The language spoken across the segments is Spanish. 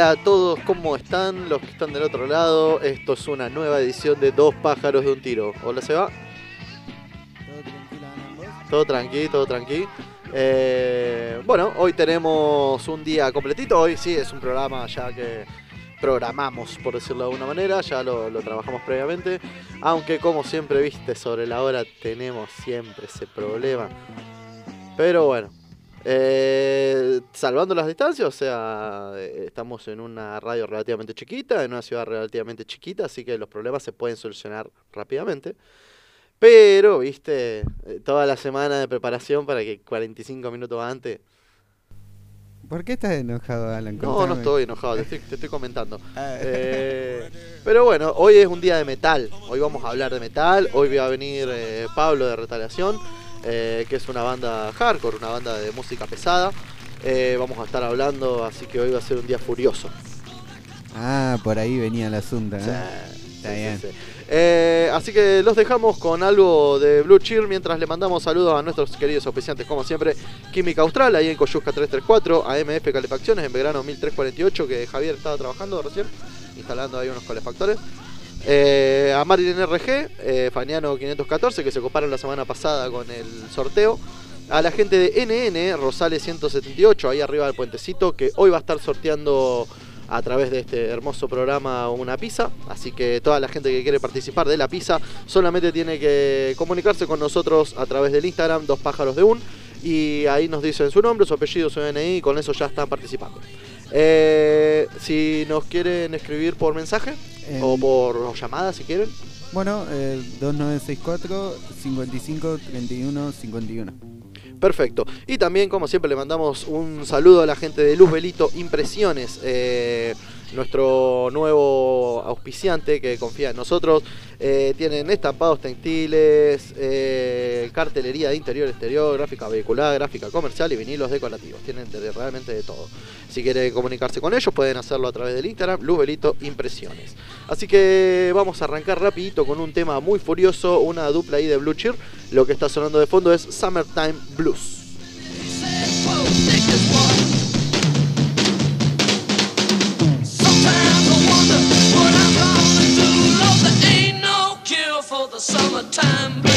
Hola a todos, ¿cómo están? Los que están del otro lado, esto es una nueva edición de Dos pájaros de un tiro. Hola, ¿se va? Todo tranqui, todo tranqui. Eh, bueno, hoy tenemos un día completito. Hoy sí es un programa ya que programamos, por decirlo de alguna manera. Ya lo, lo trabajamos previamente. Aunque, como siempre viste, sobre la hora tenemos siempre ese problema. Pero bueno, eh, salvando las distancias, o sea, eh, estamos en una radio relativamente chiquita, en una ciudad relativamente chiquita, así que los problemas se pueden solucionar rápidamente. Pero, viste, eh, toda la semana de preparación para que 45 minutos antes... ¿Por qué estás enojado, Alan? No, no estoy enojado, te estoy, te estoy comentando. Ah. Eh, pero bueno, hoy es un día de metal. Hoy vamos a hablar de metal. Hoy va a venir eh, Pablo de Retaliación, eh, que es una banda hardcore, una banda de música pesada. Eh, vamos a estar hablando, así que hoy va a ser un día furioso. Ah, por ahí venía el asunto. ¿eh? Sí, Está sí, bien. sí, sí. Eh, así que los dejamos con algo de Blue Cheer mientras le mandamos saludos a nuestros queridos auspiciantes, como siempre, Química Austral, ahí en Coyusca 334, AMF Calefacciones, en Belgrano 1348, que Javier estaba trabajando recién, instalando ahí unos calefactores. Eh, a Marilyn RG, Faniano 514, que se coparon la semana pasada con el sorteo. A la gente de NN, Rosales 178, ahí arriba del puentecito, que hoy va a estar sorteando a través de este hermoso programa una pizza. Así que toda la gente que quiere participar de la pizza solamente tiene que comunicarse con nosotros a través del Instagram, dos pájaros de un. Y ahí nos dicen su nombre, su apellido, su DNI, y con eso ya están participando. Eh, si nos quieren escribir por mensaje O por llamada, si quieren. Bueno, eh, 2964 55 31 51. Perfecto. Y también, como siempre, le mandamos un saludo a la gente de Luz Velito Impresiones, eh, nuestro nuevo auspiciante que confía en nosotros. Eh, tienen estampados textiles, eh, cartelería de interior exterior, gráfica vehicular, gráfica comercial y vinilos decorativos. Tienen realmente de todo. Si quieren comunicarse con ellos, pueden hacerlo a través del Instagram, Luz Velito Impresiones. Así que vamos a arrancar rapidito con un tema muy furioso, una dupla ahí de Blue Cheer. Lo que está sonando de fondo es Summertime Blues. Summertime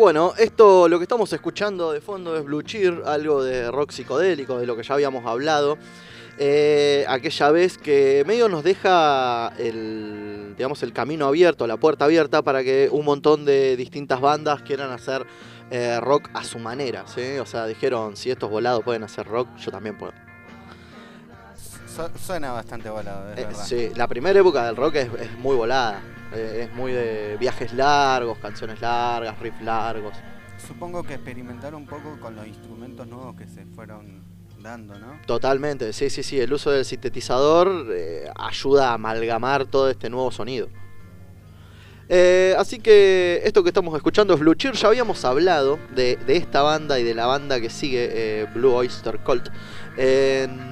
bueno, esto lo que estamos escuchando de fondo es Blue Cheer, algo de rock psicodélico, de lo que ya habíamos hablado. Eh, aquella vez que medio nos deja el, digamos, el camino abierto, la puerta abierta para que un montón de distintas bandas quieran hacer eh, rock a su manera. ¿sí? O sea, dijeron, si estos volados pueden hacer rock, yo también puedo. Su- suena bastante volado, es Eh, verdad. sí, la primera época del rock es, es muy volada. Eh, es muy de viajes largos, canciones largas, riffs largos. Supongo que experimentaron un poco con los instrumentos nuevos que se fueron dando, ¿no? Totalmente, sí, sí, sí. El uso del sintetizador eh, ayuda a amalgamar todo este nuevo sonido. Eh, así que esto que estamos escuchando es Blue Cheer. Ya habíamos hablado de, de esta banda y de la banda que sigue, eh, Blue Oyster Cult, en,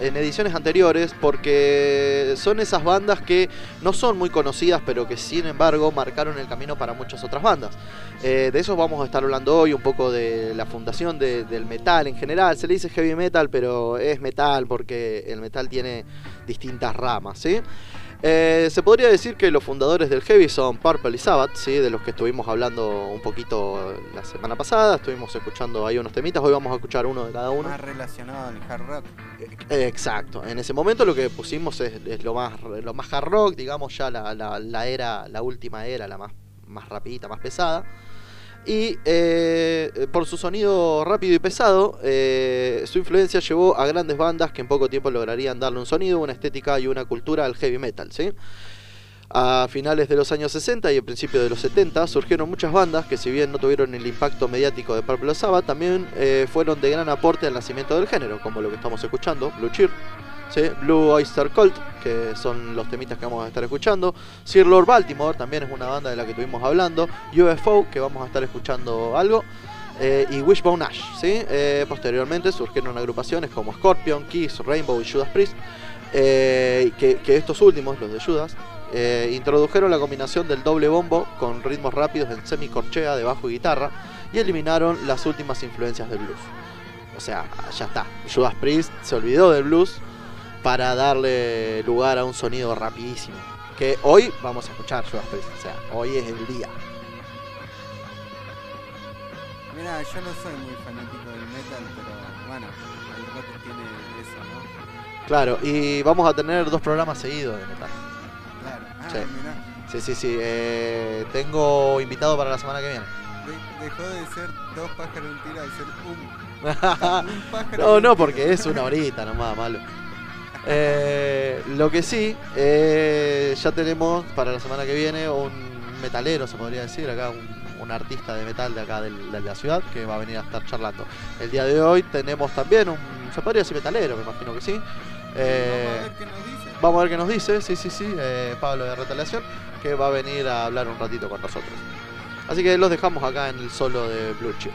en ediciones anteriores, porque son esas bandas que no son muy conocidas, pero que sin embargo marcaron el camino para muchas otras bandas. Eh, de eso vamos a estar hablando hoy, un poco de la fundación de- del metal en general. Se le dice heavy metal, pero es metal porque el metal tiene distintas ramas, ¿sí? Eh, se podría decir que los fundadores del heavy son Purple y Sabbath, ¿sí? de los que estuvimos hablando un poquito la semana pasada. Estuvimos escuchando ahí unos temitas, hoy vamos a escuchar uno de cada uno. Más relacionado al hard rock. Eh, Exacto, en ese momento lo que pusimos es, es lo más lo más hard rock, digamos ya la, la- la era, la última era, la más, más rapidita, más pesada. Y eh, por su sonido rápido y pesado, eh, su influencia llevó a grandes bandas que en poco tiempo lograrían darle un sonido, una estética y una cultura al heavy metal. ¿sí? A finales de los años 60 y a principios de los 70 surgieron muchas bandas que si bien no tuvieron el impacto mediático de Purple Sabbath, también eh, fueron de gran aporte al nacimiento del género, como lo que estamos escuchando, Blue Cheer, Blue Oyster Cult, que son los temitas que vamos a estar escuchando, Sir Lord Baltimore, también es una banda de la que estuvimos hablando, UFO, que vamos a estar escuchando algo, eh, y Wishbone Ash. ¿sí? Eh, posteriormente surgieron agrupaciones como Scorpion, Kiss, Rainbow y Judas Priest, eh, que, que estos últimos, los de Judas, introdujeron la combinación del doble bombo con ritmos rápidos en semicorchea de bajo y guitarra y eliminaron las últimas influencias del blues. O sea, ya está. Judas Priest se olvidó del blues para darle lugar a un sonido rapidísimo. Que hoy vamos a escuchar Judas Priest. O sea, hoy es el día. Mira, yo no soy muy fanático del metal, pero bueno, el rock tiene eso, ¿no? Claro, y vamos a tener dos programas seguidos de metal. Claro. Ah, Sí. mirá. Sí, sí, sí. eh, tengo invitado para la semana que viene. De- dejó de ser dos pájaros en tira de ser un, un pájaro. No, no, porque es una horita nomás, malo. Eh, lo que sí, eh, ya tenemos para la semana que viene un metalero, se podría decir, acá un, un artista de metal de acá del- de la ciudad que va a venir a estar charlando. El día de hoy tenemos también un, se podría decir metalero, me imagino que sí. Eh, Vamos a ver qué nos dice. Vamos a ver qué nos dice, sí, sí, sí, Pablo de Retaliación, que va a venir a hablar un ratito con nosotros. Así que los dejamos acá en el solo de Blue Cheer.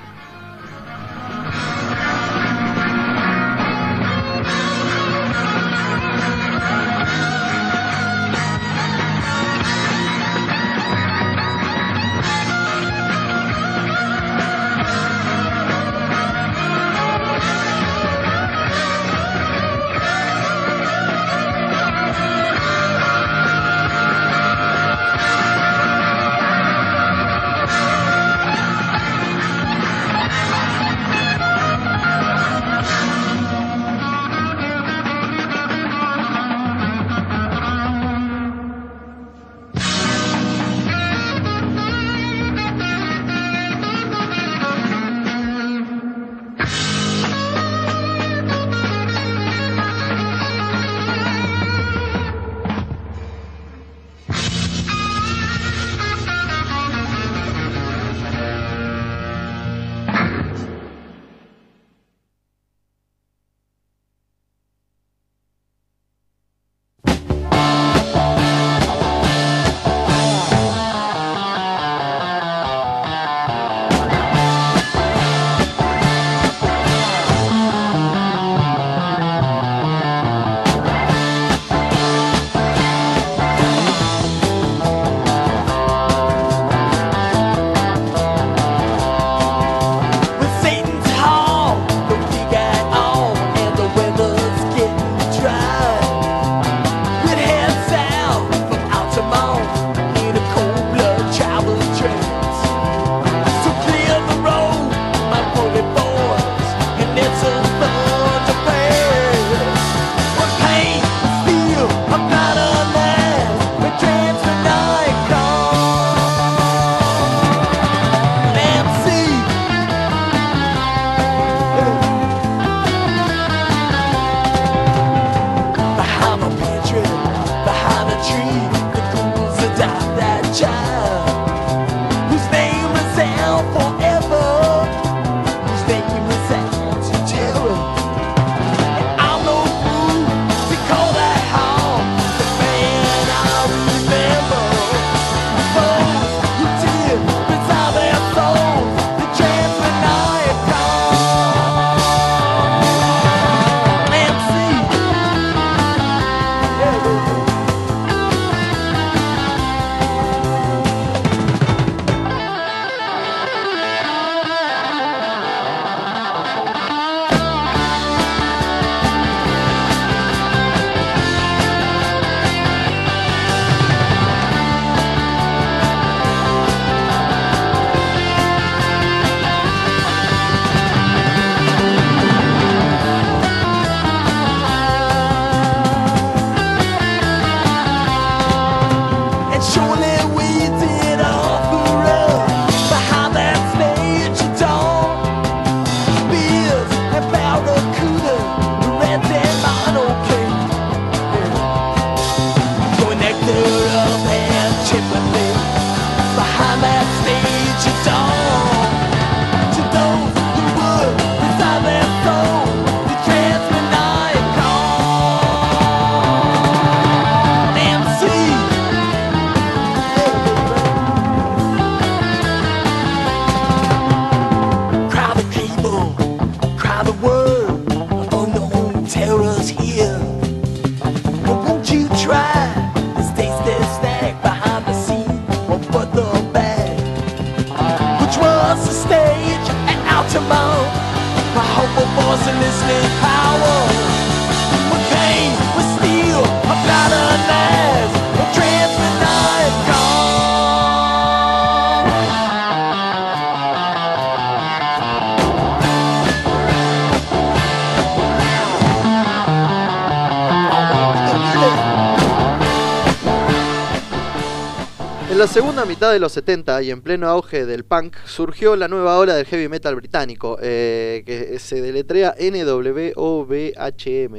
Mitad de los 70 y en pleno auge del punk surgió la nueva ola del heavy metal británico, eh, que se deletrea NWOBHM,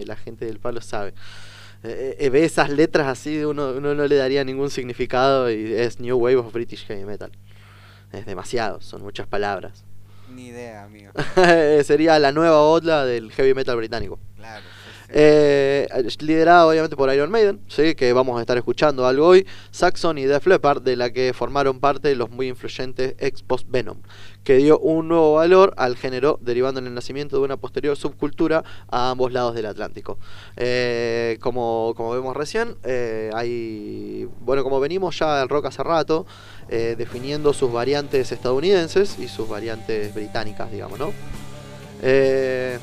la gente del palo sabe. Eh, eh, ve esas letras así, uno, uno no le daría ningún significado y es New Wave of British Heavy Metal. Es demasiado, son muchas palabras. Ni idea, amigo. Sería la nueva ola del heavy metal británico. Claro. sí, sí. Eh, liderada obviamente por Iron Maiden, ¿sí? que vamos a estar escuchando algo hoy, Saxon y Def Leppard, de la que formaron parte los muy influyentes ex post Venom, que dio un nuevo valor al género, derivando en el nacimiento de una posterior subcultura a ambos lados del Atlántico. Eh, como, como vemos recién, eh, hay, bueno, como venimos ya del rock hace rato, eh, definiendo sus variantes estadounidenses y sus variantes británicas, digamos, ¿no? Eh,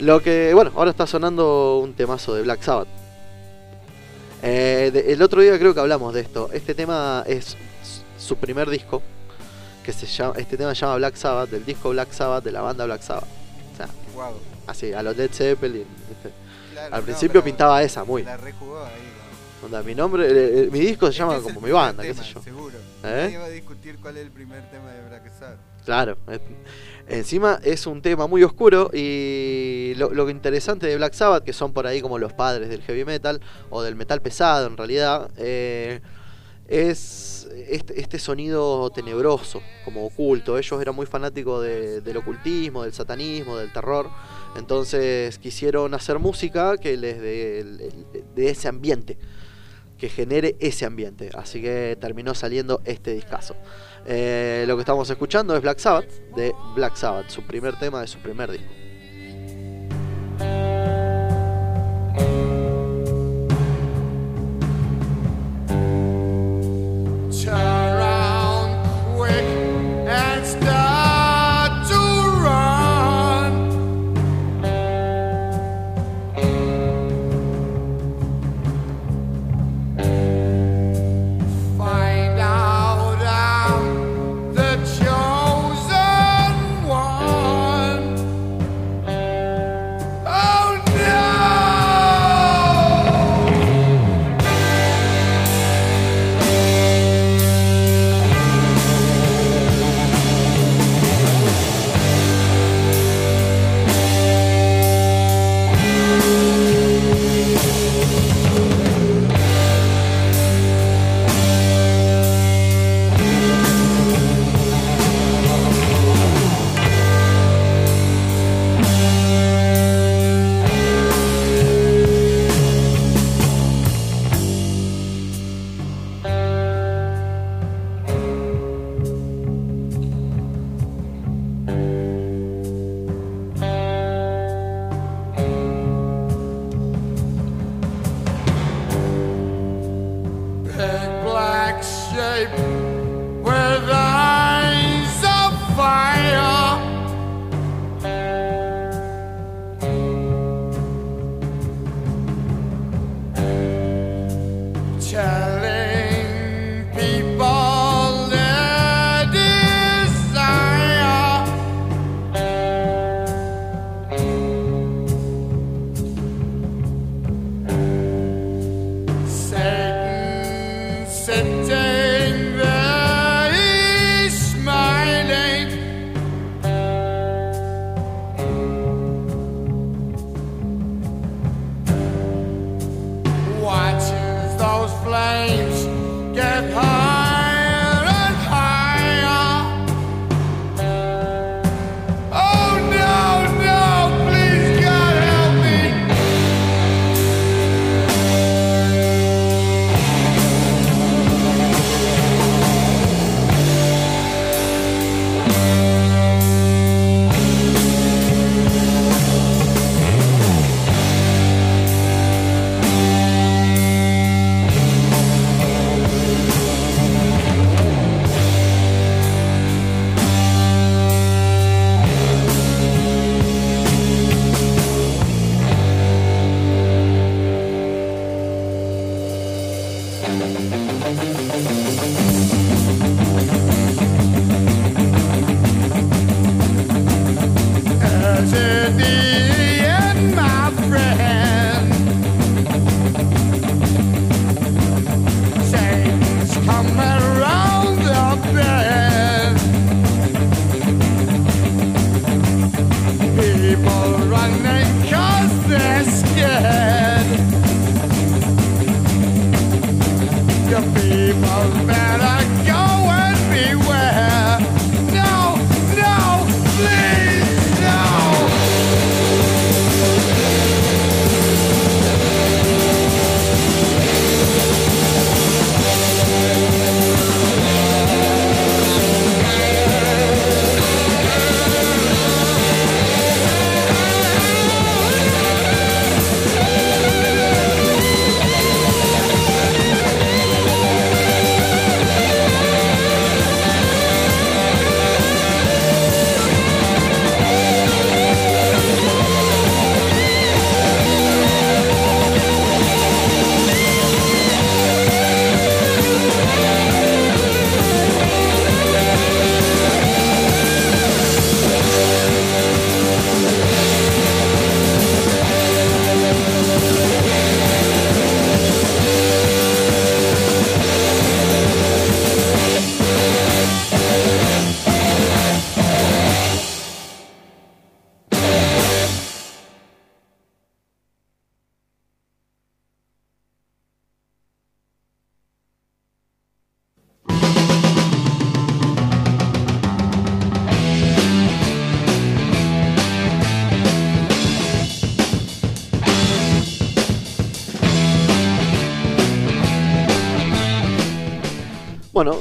lo que, bueno, ahora está sonando un temazo de Black Sabbath. Eh, de- el otro día creo que hablamos de esto. Este tema es su primer disco. Que se llama, este tema se llama Black Sabbath, del disco Black Sabbath, de la banda Black Sabbath. O sea, Guau. así, a los Led Zeppelin. Claro, Al principio pintaba esa, muy. La rejugó ahí. ¿no? Onda, mi nombre, eh, eh, mi disco se Este llama es el como mi banda, qué sé yo. Seguro. ¿Eh? Va a discutir cuál es el primer tema de Black Sabbath. Claro. Encima es un tema muy oscuro y lo, interesante de Black Sabbath, que son por ahí como los padres del heavy metal o del metal pesado en realidad, eh, es este, este sonido tenebroso, como oculto. Ellos eran muy fanáticos de- del ocultismo, del satanismo, del terror. Entonces quisieron hacer música que les dé el- de ese ambiente, que genere ese ambiente. Así que terminó saliendo este discazo. Eh, lo que estamos escuchando es Black Sabbath de Black Sabbath, su primer tema de su primer disco. flames get high.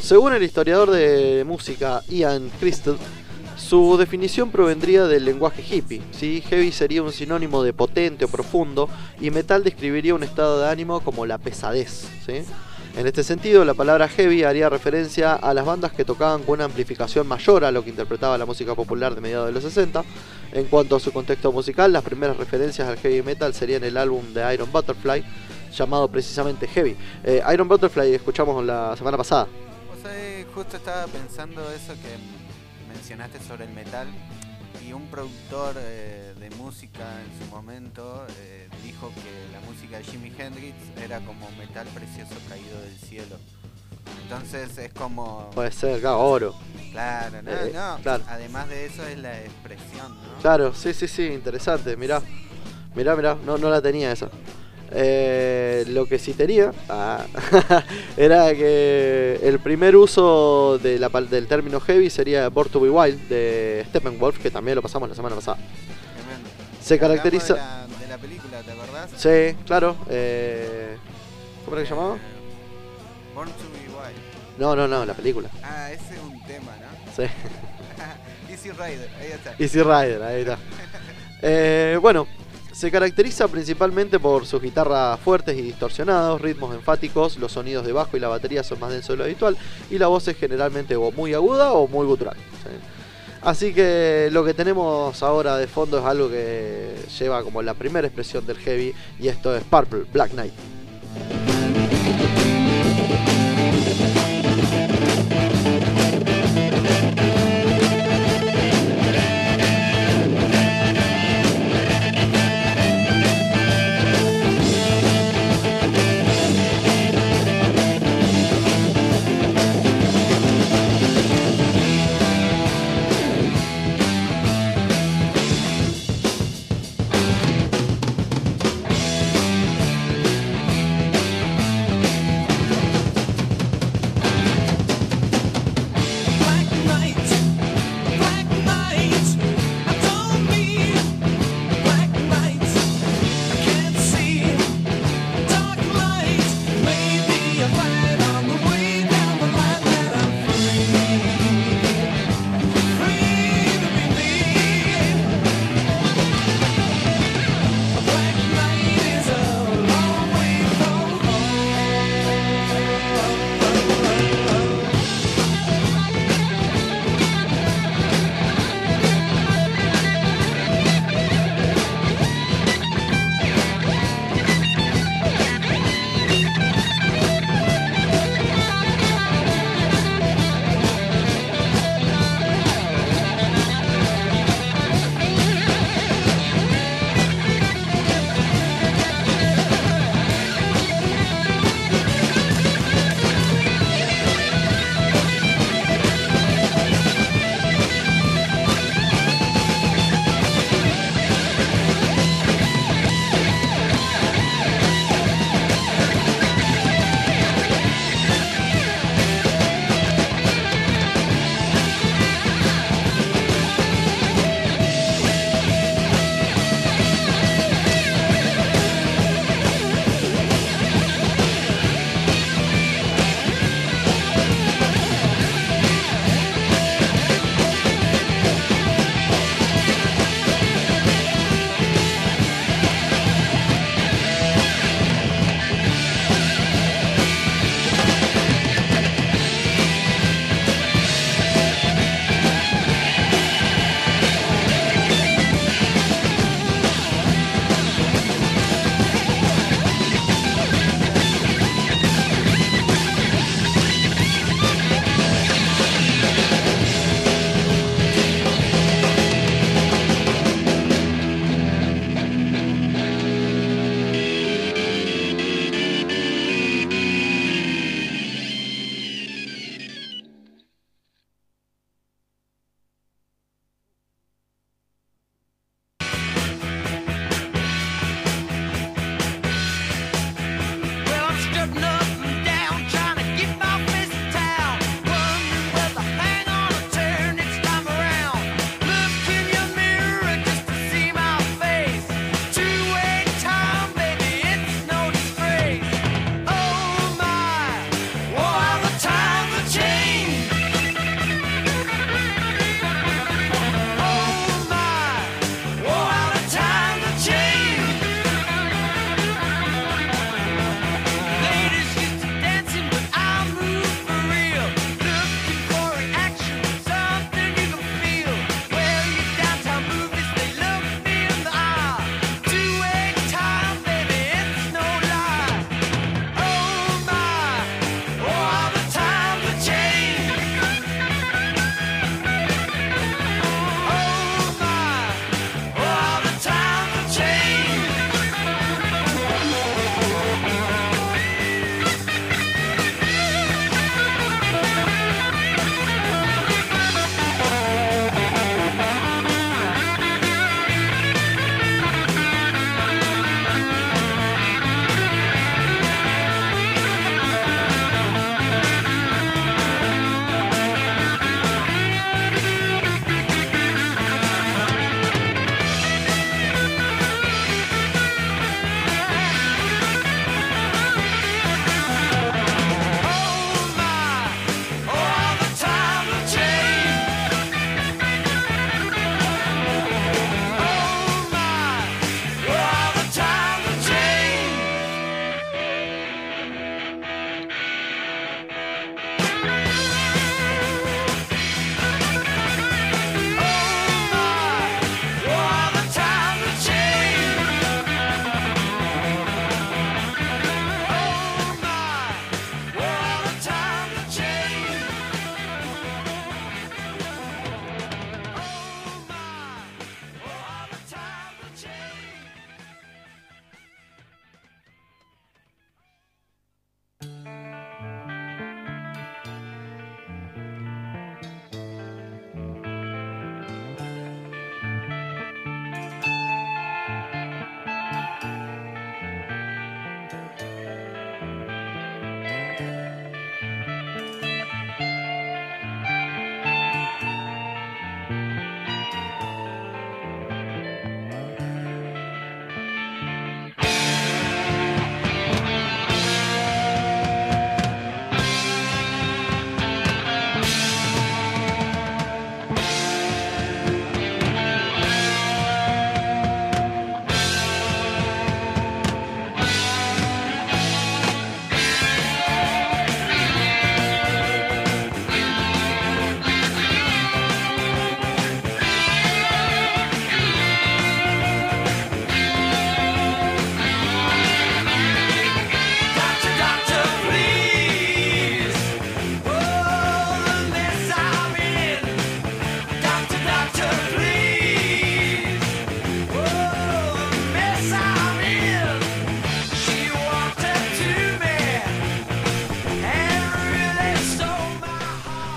Según el historiador de música Ian Christel, su definición provendría del lenguaje hippie. ¿sí? Heavy sería un sinónimo de potente o profundo y metal describiría un estado de ánimo como la pesadez. En este sentido, la palabra heavy haría referencia a las bandas que tocaban con una amplificación mayor a lo que interpretaba la música popular de mediados de los 60. En cuanto a su contexto musical, las primeras referencias al heavy metal serían el álbum de Iron Butterfly, llamado precisamente Heavy. Eh, Iron Butterfly escuchamos la semana pasada. Justo estaba pensando eso que mencionaste sobre el metal y un productor eh, de música en su momento eh, dijo que la música de Jimi Hendrix era como metal precioso caído del cielo. Entonces es como... Puede ser, claro, oro. Claro, no, Eh, no. claro. Además de eso es la expresión, ¿no? Claro, sí, sí, sí, interesante, mirá. Mirá, mirá, no, no la tenía esa. Eh, lo que sí tenía ah, era que el primer uso de la pal- del término heavy sería Born to be Wild de Steppenwolf, que también lo pasamos la semana pasada. Tremendo. Se caracteriza. De la, de la película, ¿te acordás? Sí, claro. eh, ¿Cómo era que se llamaba? Eh, Born to be Wild. No, no, no, la película. Ah, ese es un tema, ¿no? Sí. Easy Rider, ahí está. Easy Rider, ahí está. Eh, bueno, se caracteriza principalmente por sus guitarras fuertes y distorsionados, ritmos enfáticos, los sonidos de bajo y la batería son más densos de lo habitual y la voz es generalmente o muy aguda o muy gutural. ¿sí? Así que lo que tenemos ahora de fondo es algo que lleva como la primera expresión del heavy y esto es Purple, Black Knight.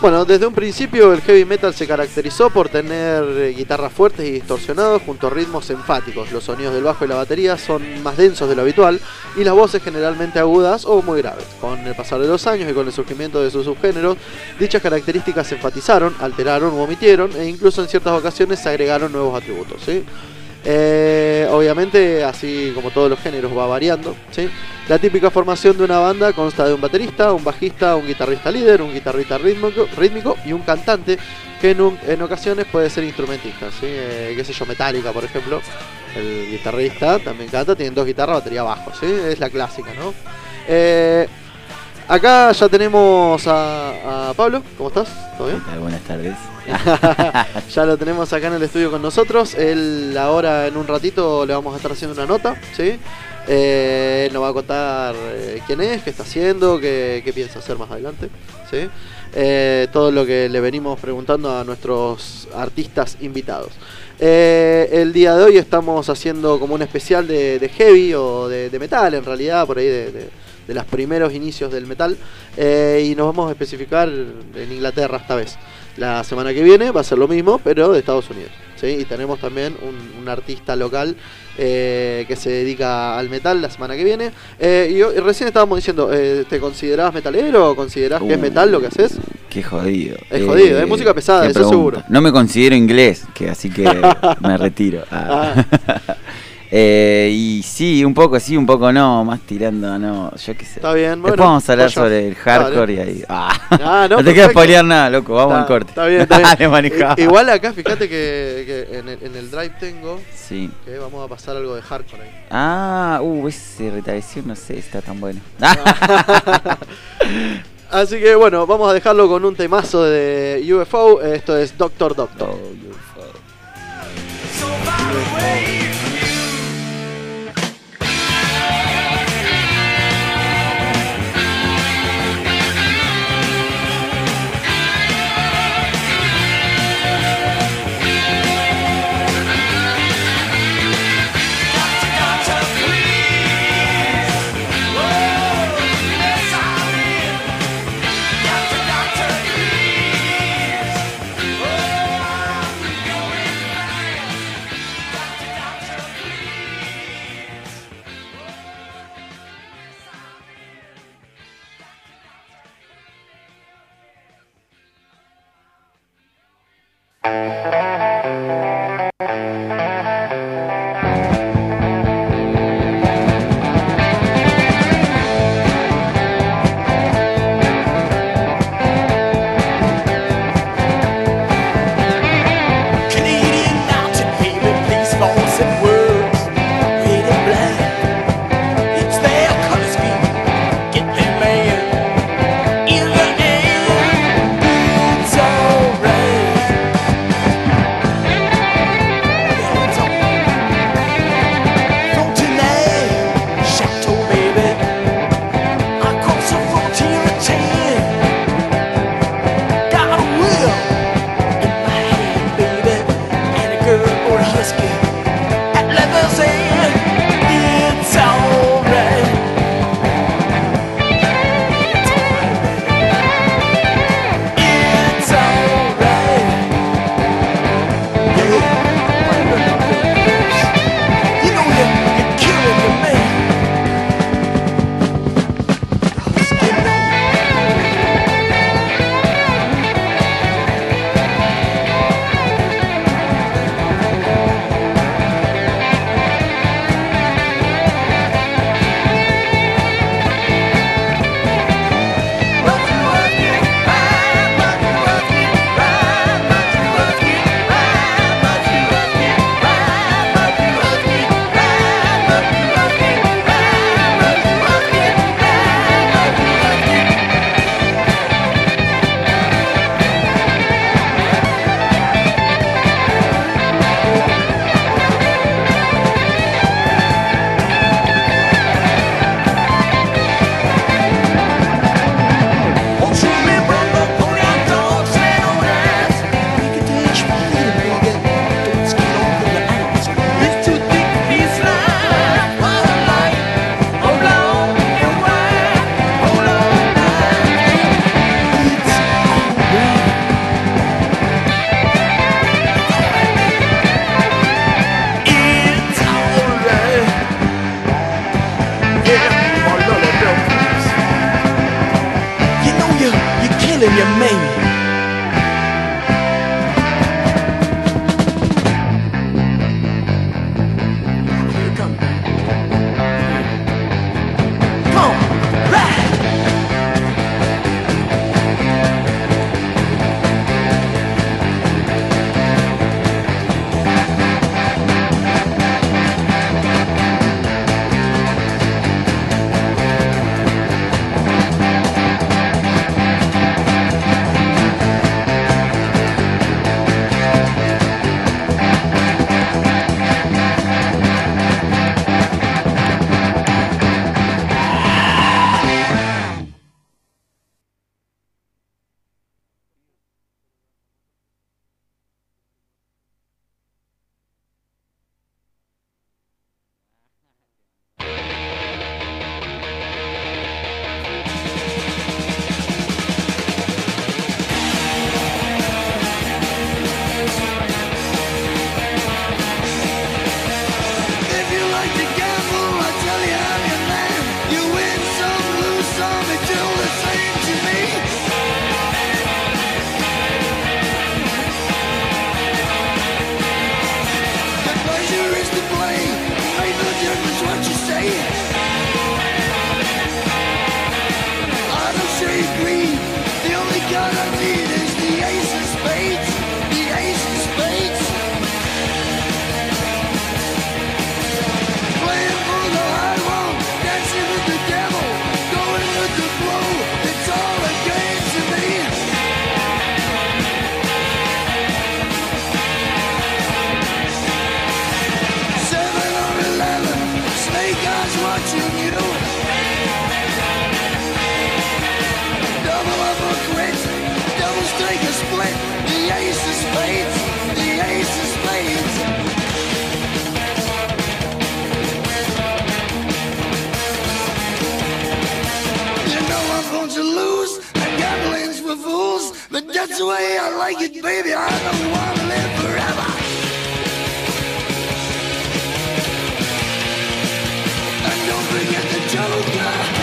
Bueno, desde un principio el heavy metal se caracterizó por tener eh, guitarras fuertes y distorsionados junto a ritmos enfáticos. Los sonidos del bajo y la batería son más densos de lo habitual y las voces generalmente agudas o muy graves. Con el pasar de los años y con el surgimiento de sus subgéneros, dichas características se enfatizaron, alteraron o omitieron e incluso en ciertas ocasiones se agregaron nuevos atributos. Eh, obviamente, así como todos los géneros, va variando. ¿sí? La típica formación de una banda consta de un baterista, un bajista, un guitarrista líder, un guitarrista rítmico, rítmico y un cantante que en, en ocasiones puede ser instrumentista. ¿sí? Eh, qué sé yo, Metallica, por ejemplo. El guitarrista también canta, tienen dos guitarras, batería bajo. ¿sí? Es la clásica, ¿no? Eh, acá ya tenemos a, a Pablo. ¿Cómo estás? ¿Todo bien? ¿Qué tal? Buenas tardes. ya lo tenemos acá en el estudio con nosotros. Él ahora en un ratito le vamos a estar haciendo una nota, ¿sí? Eh, él nos va a contar eh, quién es, qué está haciendo, qué, qué piensa hacer más adelante, ¿sí? Eh, todo lo que le venimos preguntando a nuestros artistas invitados. Eh, el día de hoy estamos haciendo como un especial de, de heavy o de, de metal, en realidad, por ahí de, de- los primeros inicios del metal. Eh, y nos vamos a especificar en Inglaterra esta vez. La semana que viene va a ser lo mismo, pero de Estados Unidos. ¿sí? Y tenemos también un, un artista local eh, que se dedica al metal la semana que viene. Eh, y, recién estábamos diciendo, eh, ¿te considerás metalero o considerás que es Uh. metal lo que haces? Qué jodido. Es jodido, es música pesada, eso pregunta. seguro. No me considero inglés, que así que me retiro. Ah. Eh, y sí, un poco sí, un poco no, más tirando, no, yo qué sé. Está bien, Después bueno. vamos a hablar vaya. sobre el hardcore Dale. y ahí. Ah. Ah, no, no, te quiero perfecto. spoilear nada, loco, vamos Está- al corte. Está bien, está bien. Igual acá, fíjate que, que en, el, en el drive tengo Sí. que vamos a pasar algo de hardcore ahí. Ah, uh, ese retracción no sé, está tan bueno. Así que bueno, vamos a dejarlo con un temazo de UFO. Esto es Doctor Doctor. Oh, you're Música that's the way I like it, baby. I don't want to live forever. And don't forget the joker.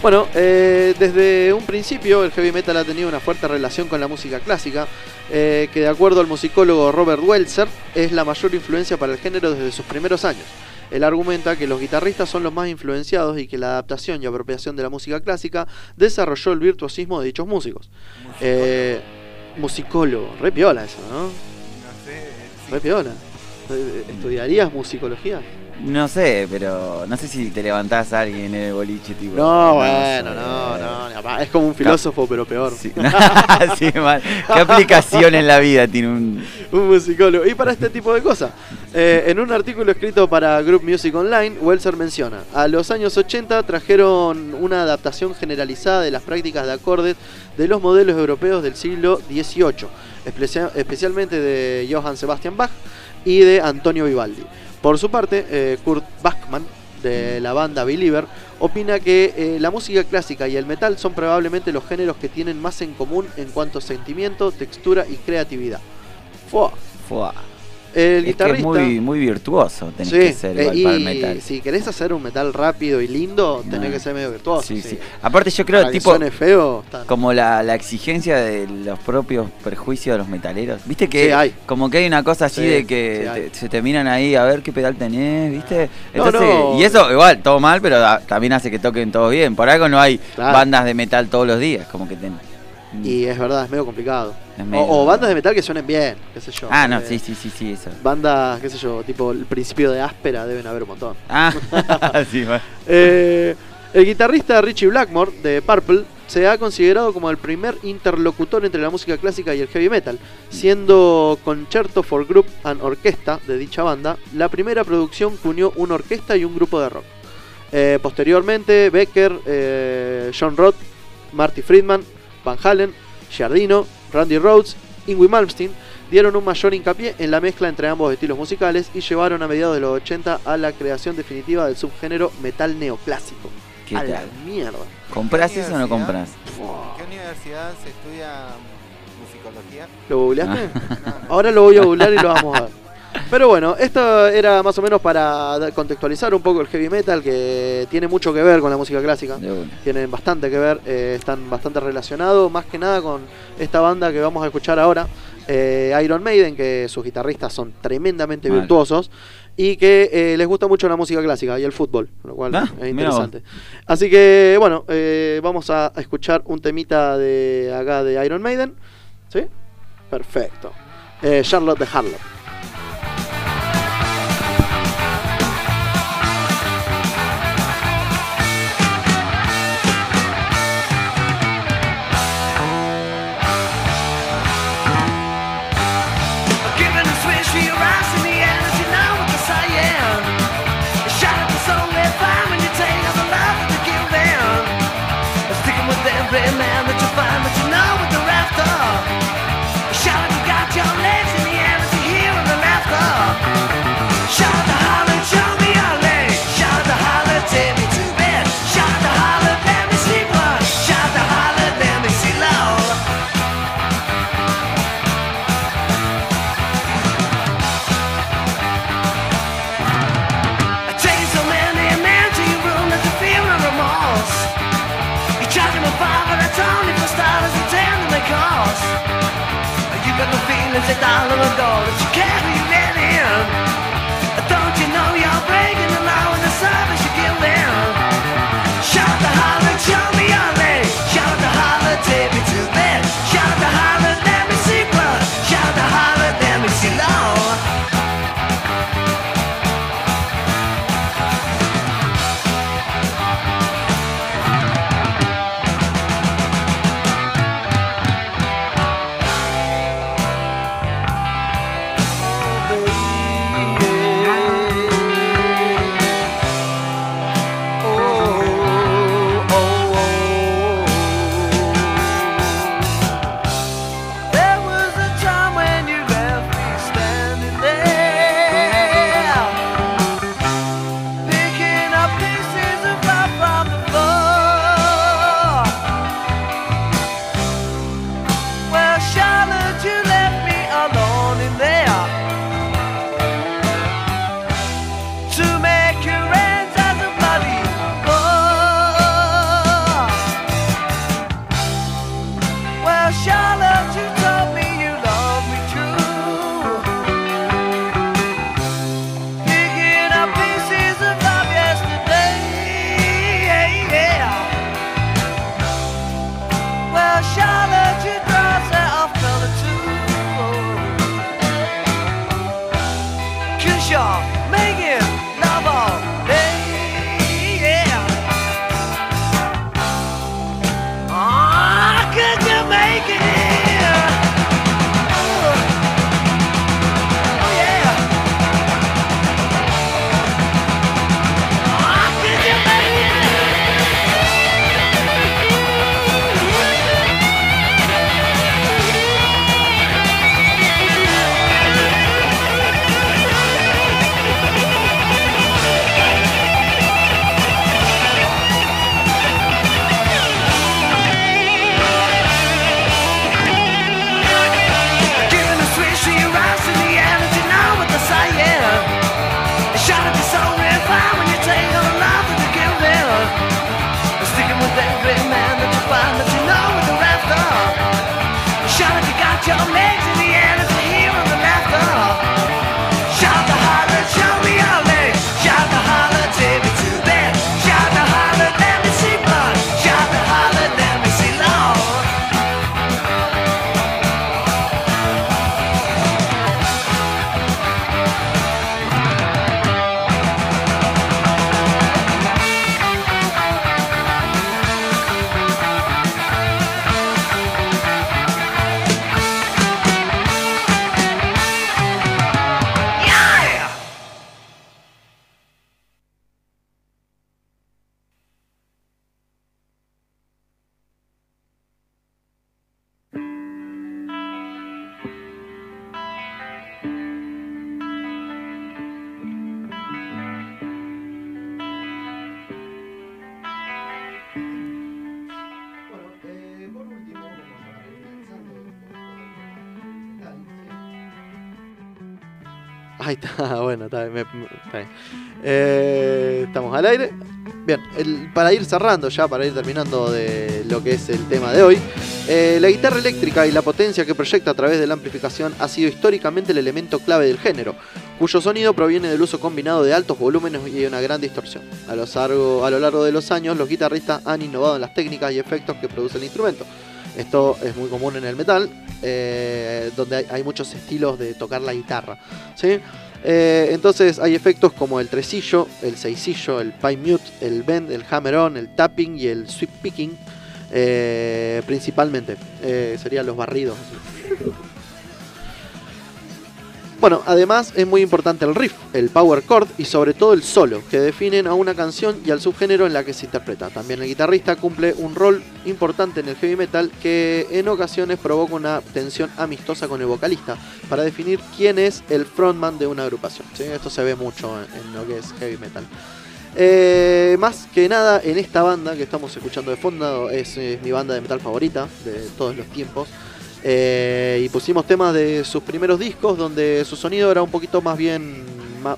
Bueno, eh, desde un principio el heavy metal ha tenido una fuerte relación con la música clásica, eh, que de acuerdo al musicólogo Robert Welzer es la mayor influencia para el género desde sus primeros años. Él argumenta que los guitarristas son los más influenciados y que la adaptación y apropiación de la música clásica desarrolló el virtuosismo de dichos músicos. Eh, musicólogo, re piola eso, ¿no? No sé. sí. Re piola. Eh, ¿Estudiarías musicología? No sé, pero no sé si te levantás a alguien en el boliche, tipo. No, bueno, no, no, no, Es como un filósofo, pero peor. Sí, Sí, mal. ¿Qué aplicación en la vida tiene un. un musicólogo. Y para este tipo de cosas. Eh, en un artículo escrito para Group Music Online, Welser menciona, a los años 80 trajeron una adaptación generalizada de las prácticas de acordes de los modelos europeos del siglo XVIII, especia- especialmente de Johann Sebastian Bach y de Antonio Vivaldi. Por su parte, eh, Kurt Bachmann, de la banda Believer, opina que eh, la música clásica y el metal son probablemente los géneros que tienen más en común en cuanto a sentimiento, textura y creatividad. Fua. Fua. El Es que es muy, muy virtuoso, tenés Sí, que ser eh, igual y para el metal. si querés hacer un metal rápido y lindo, tenés No. que ser medio virtuoso. Sí, sí. Aparte, yo creo, Para que tipo, suene feo, como la, la exigencia de los propios perjuicios de los metaleros. ¿Viste que hay. como que hay una cosa así Sí, de que te- se te miran ahí a ver qué pedal tenés, ¿viste? Entonces, no. y eso igual, todo mal, pero también hace que toquen todo bien. Por algo no hay Claro. bandas de metal todos los días, como que ten- Mm. Y es verdad, es medio complicado. Es O- medio- O, bandas de metal que suenen bien, qué sé yo. Ah, no, Eh, sí, sí, sí, sí, eso. Bandas, qué sé yo, tipo el principio de áspera deben haber un montón. Ah, sí, va. Eh, el guitarrista Richie Blackmore de Purple se ha considerado como el primer interlocutor entre la música clásica y el heavy metal, siendo Concerto for Group and Orquesta de dicha banda la primera producción que unió una orquesta y un grupo de rock. Eh, posteriormente, Becker, eh, John Roth, Marty Friedman, Van Halen, Giardino, Randy Rhodes, Ingwie Malmsteen dieron un mayor hincapié en la mezcla entre ambos estilos musicales y llevaron a mediados de los 80 a la creación definitiva del subgénero metal neoclásico. ¿Qué a la mierda. ¿Compras eso o no compras? ¿En qué universidad se estudia musicología? ¿Lo googleaste? No, no. Ahora lo voy a googlear y lo vamos a ver. Pero bueno, esto era más o menos para contextualizar un poco el heavy metal que tiene mucho que ver con la música clásica. Tienen bastante que ver, eh, están bastante relacionados, más que nada con esta banda que vamos a escuchar ahora, eh, Iron Maiden, que sus guitarristas son tremendamente Mal. virtuosos y que eh, les gusta mucho la música clásica y el fútbol, lo cual Ah, es interesante. Así que bueno, eh, vamos a a escuchar un temita de acá de Iron Maiden. ¿Sí? Perfecto. Eh, Charlotte de Harlem. Cerrando ya, para ir terminando de lo que es el tema de hoy, eh, la guitarra eléctrica y la potencia que proyecta a través de la amplificación ha sido históricamente el elemento clave del género, cuyo sonido proviene del uso combinado de altos volúmenes y una gran distorsión. A lo, largo, a lo largo de los años, los guitarristas han innovado en las técnicas y efectos que produce el instrumento. Esto es muy común en el metal, eh, donde hay, hay muchos estilos de tocar la guitarra. ¿sí? Eh, entonces hay efectos como el tresillo, el seisillo, el pine mute, el bend, el hammer on, el tapping y el sweep picking, eh, principalmente. Eh, serían los barridos. Bueno, además es muy importante el riff, el power chord y sobre todo el solo, que definen a una canción y al subgénero en la que se interpreta. También el guitarrista cumple un rol importante en el heavy metal que en ocasiones provoca una tensión amistosa con el vocalista para definir quién es el frontman de una agrupación. Esto se ve mucho en, lo que es heavy metal. Eh, más que nada en esta banda que estamos escuchando de fondo es, es mi banda de metal favorita de todos los tiempos. Eh, y pusimos temas de sus primeros discos donde su sonido era un poquito más bien más,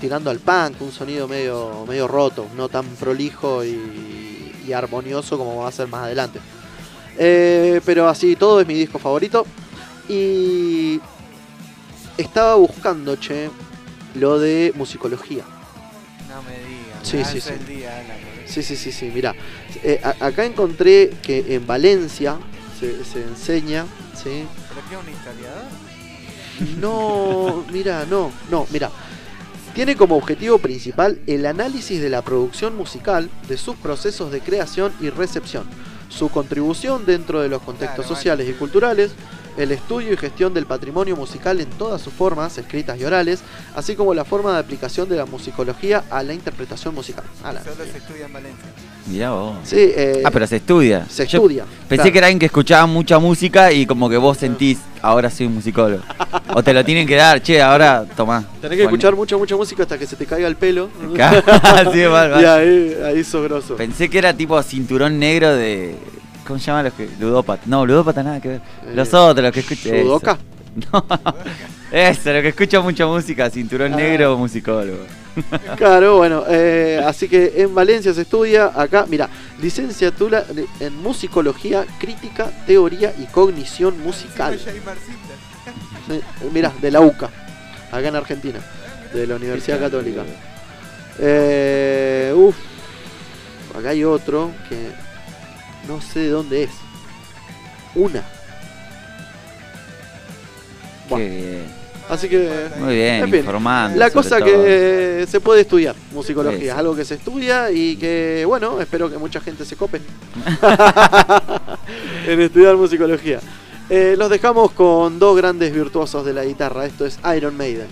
tirando al punk, un sonido medio, medio roto, no tan prolijo y, y armonioso como va a ser más adelante. Eh, pero así todo es mi disco favorito y estaba buscando, che, lo de musicología. No me digas. Sí, sí, sí. día, Sí, sí, sí, sí, mira. acá encontré que en Valencia se, se enseña, ¿sí? ¿Pero qué, un historiador? No, mira, no, no, mira. Tiene como objetivo principal el análisis de la producción musical, de sus procesos de creación y recepción, su contribución dentro de los contextos Claro, sociales y culturales, el estudio y gestión del patrimonio musical en todas sus formas, escritas y orales, así como la forma de aplicación de la musicología a la interpretación musical. Solo se estudia en Valencia. Mirá vos. Sí, eh, Ah, pero se estudia. se Yo estudia. Pensé claro. que era alguien que escuchaba mucha música y como que vos sentís, ahora soy un musicólogo. o te lo tienen que dar, che, ahora tomá. Tenés que escuchar mucha, mucha música hasta que se te caiga el pelo. sí, mal, mal. y ahí, ahí sos grosso. Pensé que era tipo cinturón negro de. ¿Cómo se llaman los que.? Ludópata. No, ludópata nada que ver. Eh, Los otros, los que escuchan. ¿Sudoka? No. Eso, los que escuchan mucha música, cinturón Ah. negro musicólogo. Claro, bueno, eh, así que en Valencia se estudia acá, mira, licenciatura en musicología, crítica, teoría y cognición musical. Eh, Mira, de la UCA, acá en Argentina, de la Universidad Católica. Eh, uf, acá hay otro que no sé de dónde es. Una. Bueno, Qué bien. así que Muy bien, En fin, informando. La cosa todo. que se puede estudiar, musicología, sí. es algo que se estudia y que, bueno, espero que mucha gente se cope en estudiar musicología. Eh, los dejamos con dos grandes virtuosos de la guitarra, esto es Iron Maiden.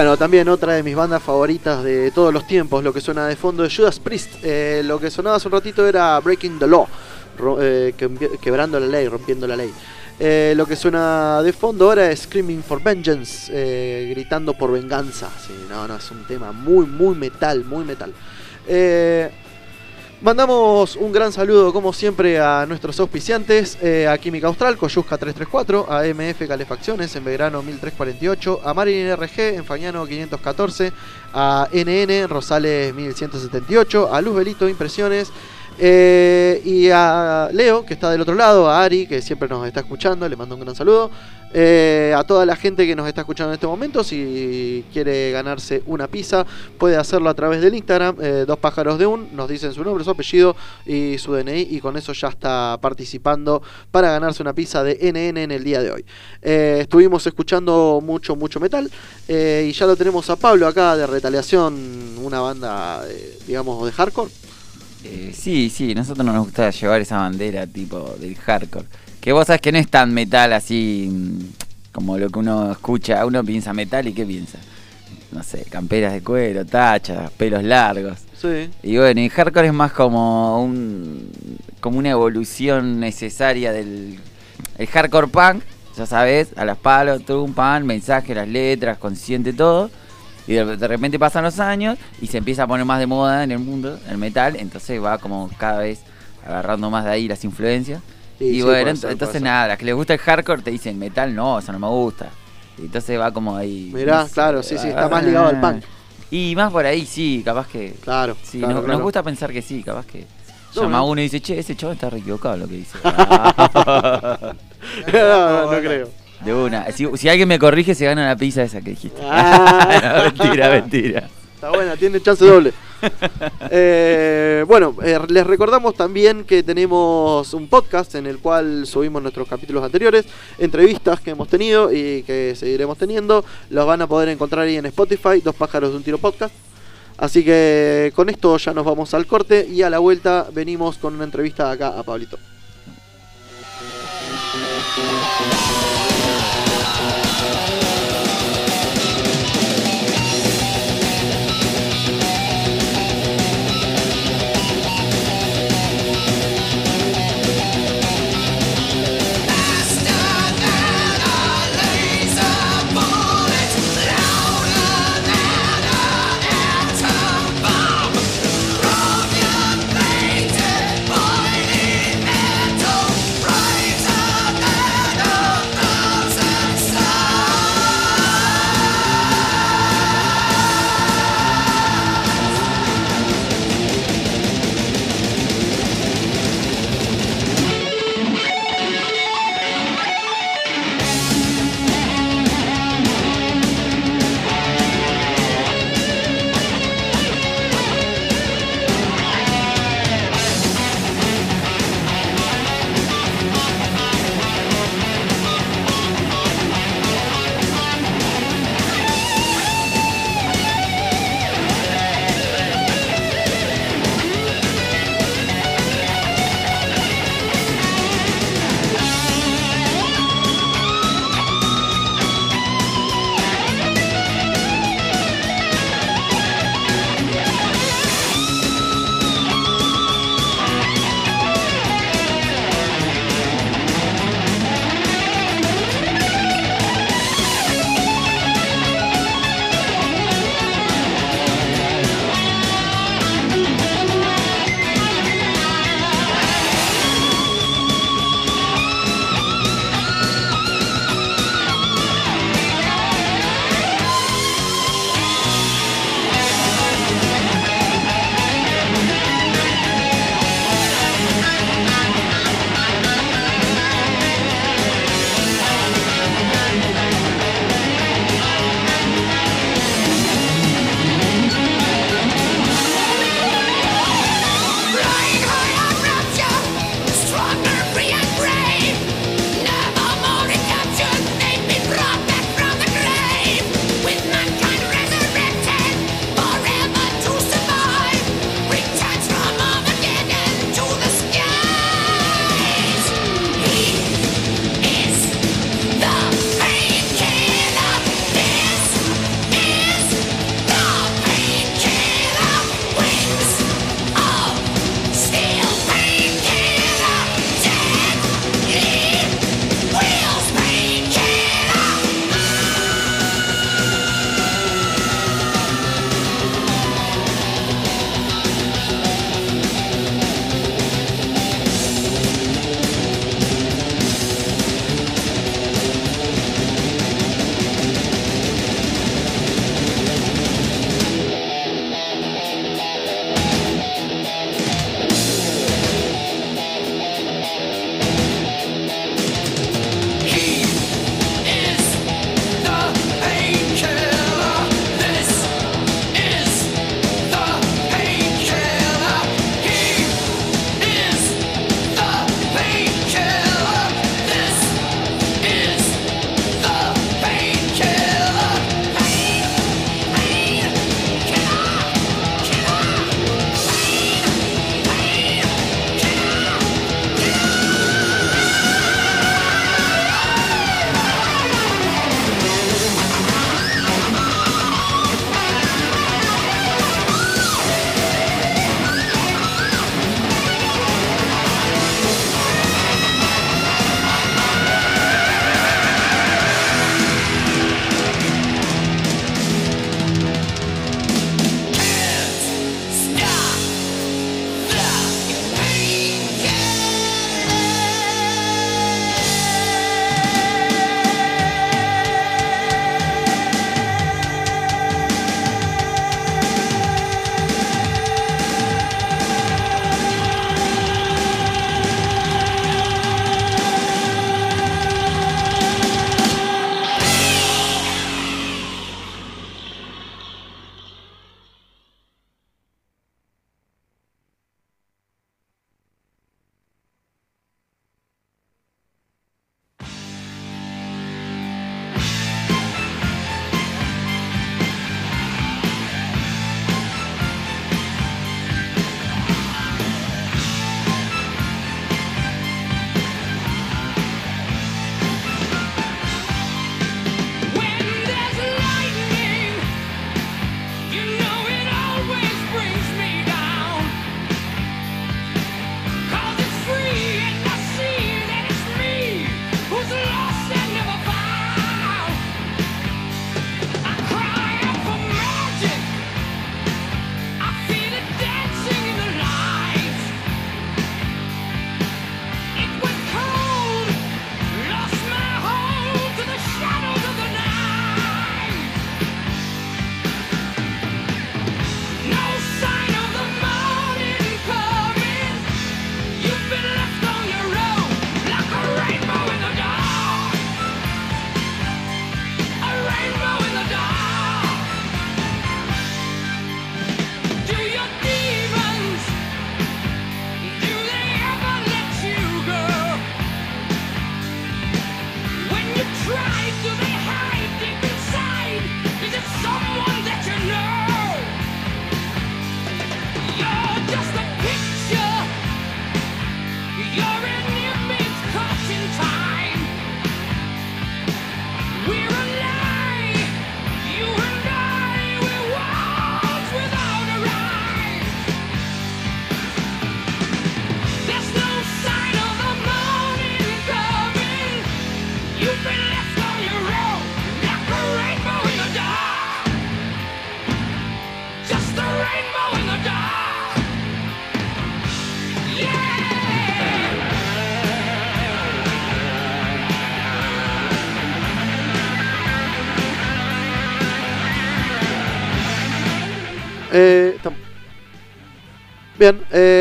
Bueno, también otra de mis bandas favoritas de todos los tiempos, lo que suena de fondo es Judas Priest. Eh, lo que sonaba hace un ratito era Breaking the Law, eh, que- quebrando la ley, rompiendo la ley. Eh, lo que suena de fondo ahora es Screaming for Vengeance, gritando por venganza. No, no, es un tema muy, muy metal, muy metal. Mandamos un gran saludo, como siempre, a nuestros auspiciantes, eh, a Química Austral, Coyusca 334, a MF Calefacciones en Belgrano 1348, a Marin RG en Fañano 514, a NN Rosales 1178, a Luz Belito Impresiones, eh, y a Leo, que está del otro lado, a Ari, que siempre nos está escuchando, le mando un gran saludo. Eh, a toda la gente que nos está escuchando en este momento, si quiere ganarse una pizza, puede hacerlo a través del Instagram, eh, dos pájaros de un, nos dicen su nombre, su apellido y su DNI, y con eso ya está participando para ganarse una pizza de NN en el día de hoy. Estuvimos escuchando mucho, mucho metal, y ya lo tenemos a Pablo acá de Retaliación, una banda, digamos, de hardcore. Eh, sí, sí, nosotros nos gusta llevar esa bandera tipo del hardcore. Que vos sabés que no es tan metal así mm, como lo que uno escucha. Uno piensa metal y ¿qué piensa? No sé, camperas de cuero, tachas, pelos largos. Sí. Y bueno, y hardcore es más como un como una evolución necesaria del el hardcore punk, ya sabes, a las palos, trum, pan, mensaje, las letras, consciente todo. Y de, de repente pasan los años y se empieza a poner más de moda en el mundo, el metal, entonces va como cada vez agarrando más de ahí las influencias. Sí, y sí, bueno, ser, entonces nada, las que les gusta el hardcore te dicen metal, no, eso no me gusta. Y entonces va como ahí. Mirá, no sé, claro, sí, sí, está ah, más ligado al punk. Y más por ahí, sí, capaz que. Claro, Sí, claro, nos, claro. nos gusta pensar que sí, capaz que. No, llama no. a uno y dice, che, ese chavo está re equivocado lo que dice. Ah. no, no, no creo. De una. Si, si alguien me corrige, se gana la pizza esa que dijiste. Ah. No, mentira, mentira. Está buena, tiene chance doble. Eh, bueno, eh, les recordamos también que tenemos un podcast en el cual subimos nuestros capítulos anteriores, entrevistas que hemos tenido y que seguiremos teniendo. Los van a poder encontrar ahí en Spotify, Dos Pájaros de un Tiro Podcast. Así que con esto ya nos vamos al corte y a la vuelta venimos con una entrevista acá a Pablito.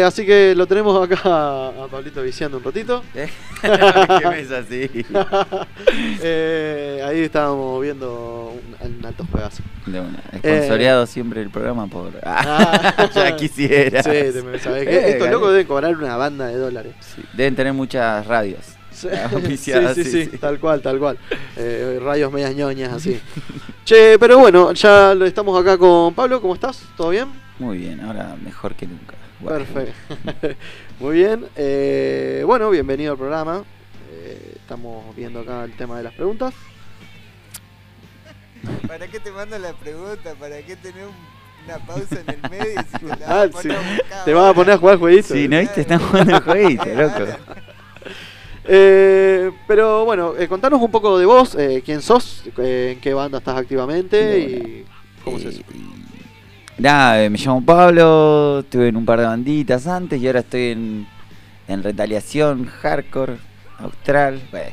Así que lo tenemos acá a Pablito viciando un ratito. ¿Eh? ¿Qué ves así? Eh, ahí estábamos viendo un, un alto juegazo. De una. Esponsoreado siempre el programa por. Ah. ya quisiera. Sí, que Eh, estos locos deben cobrar una banda de dólares. Sí, Deben tener muchas radios. Sí, sí, sí, sí, sí, sí. tal cual, tal cual. Eh, rayos medias ñoñas, así. che, pero bueno, ya lo estamos acá con Pablo. ¿Cómo estás? ¿Todo bien? Muy bien, ahora mejor que nunca. Bueno. Perfecto. Muy bien. Eh, bueno, bienvenido al programa. Eh, estamos viendo acá el tema de las preguntas. ¿Para qué te mando la pregunta? ¿Para qué tener un- una pausa en el medio si te la Ah, vas a sí. poner a buscar Te vas a poner a jugar jueguito. Sí, ¿no viste? Están jugando el jueguito, loco. Eh, pero bueno, eh, contanos un poco de vos, eh, quién sos, eh, en qué banda estás activamente y cómo es eso. Y- Nada, eh, me llamo Pablo, estuve en un par de banditas antes y ahora estoy en, en retaliación, hardcore, austral. Bueno,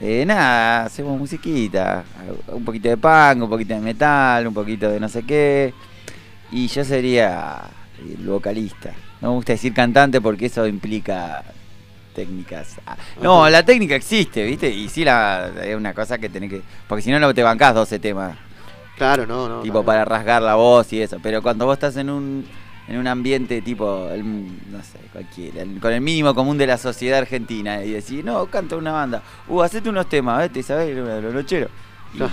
eh, nada, hacemos musiquita, un poquito de punk, un poquito de metal, un poquito de no sé qué. Y yo sería el vocalista. No me gusta decir cantante porque eso implica técnicas. Ah, No, Ajá. la técnica existe, ¿viste? Y sí, la, es una cosa que tenés que... Porque si no, no te bancás 12 temas Claro, no, no. tipo no. para rasgar la voz y eso. Pero cuando vos estás en un en un ambiente tipo, el- no sé, cualquiera, el- con el mínimo común de la sociedad argentina y decís, no, canta una banda, uh, hacete unos temas, ¿ves? ¿Te sabés lo lo nochero? Y, Claro.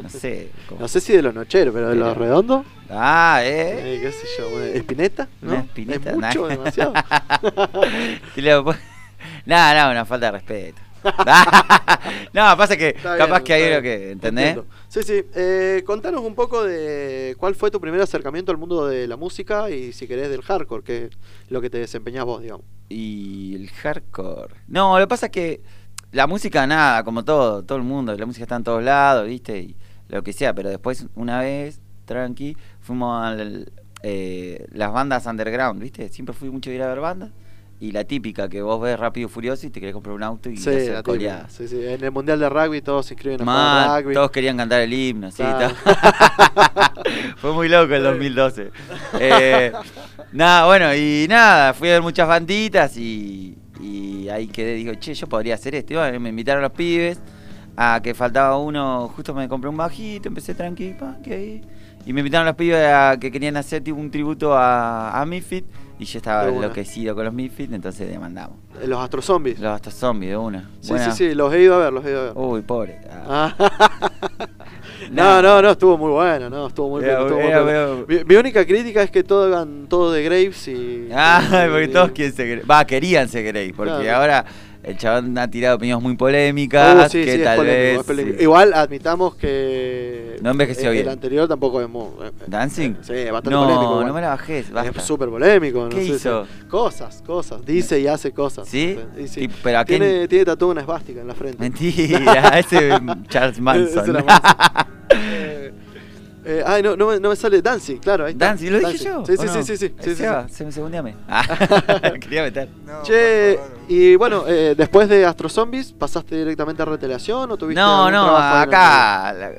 no sé. como- No sé si de los nocheros, pero de los redondos. Ah, ¿eh? Eh, ¿Qué sé yo? ¿Espineta? ¿No? Espineta, ¿Es mucho? ¿Demasiado? No, no, una falta de respeto. no, pasa que Está capaz bien, que hay bien. que, ¿entendés? Entiendo. Sí, sí. Eh, contanos un poco de cuál fue tu primer acercamiento al mundo de la música y si querés del hardcore, que es lo que te desempeñás vos, digamos. Y el hardcore. No, lo que pasa es que la música, nada, como todo, todo el mundo, la música está en todos lados, ¿viste? Y lo que sea, pero después, una vez, tranqui, fuimos a las bandas underground, ¿viste? Siempre fui mucho de ir a ver bandas. Y la típica que vos ves rápido y furioso y te querés comprar un auto y Sí, la típica. sí, sí. En el mundial de rugby todos se inscriben a rugby. todos querían cantar el himno, sí. Fue muy loco el 2012. Eh, nada, bueno, y nada, fui a ver muchas banditas y, y ahí quedé, digo, che, yo podría hacer esto. Y bueno, me invitaron los pibes a que faltaba uno, justo me compré un bajito, empecé tranqui, pa, que ahí. Y me invitaron los pibes a que querían hacer tipo, un tributo a, a Misfit y yo estaba enloquecido con los Misfit, entonces demandamos. Los Astro Zombies. Los hasta zombies de una. Sí, Buena- sí, sí, los he ido a ver, los he ido a ver. Uy, pobre. Ah. No, no, no, estuvo muy bueno, no, estuvo muy Era- bueno. estuvo muy medio- Mi, mi única crítica es que todo hagan todo de Graves y. Ah, porque todos quieren ser. Va, querían ser Grey, porque ahora el chabón ha tirado opiniones muy polémicas. Uh, sí, que sí, es tal polémico, vez. es polémico. sí. Igual admitamos que. No envejeció el, bien. El anterior tampoco es muy. eh, eh, ¿Dancing? Sí, bastante no, polémico. igual. no me la bajes. basta. Es súper polémico. no ¿Qué sé, hizo? sí. Cosas, cosas. Dice y hace cosas. ¿Sí? Y sí. Pero ¿a quién? tiene, tiene tatuada una esvástica en la frente. Mentira, ese es Charles Manson. era Manson. Eh, ay, no, no, me, no me sale Dancing, claro. Ahí está. Dancing, ¿lo dije yo? Sí, ¿o sí, no? sí, sí, sí, sí, Eh, sí, sí. Se me segundeame. Ah, quería meter. No, Che, favor. y bueno, eh, después de Astro Zombies, ¿pasaste directamente a Retelación o tuviste No, algún no, acá. La,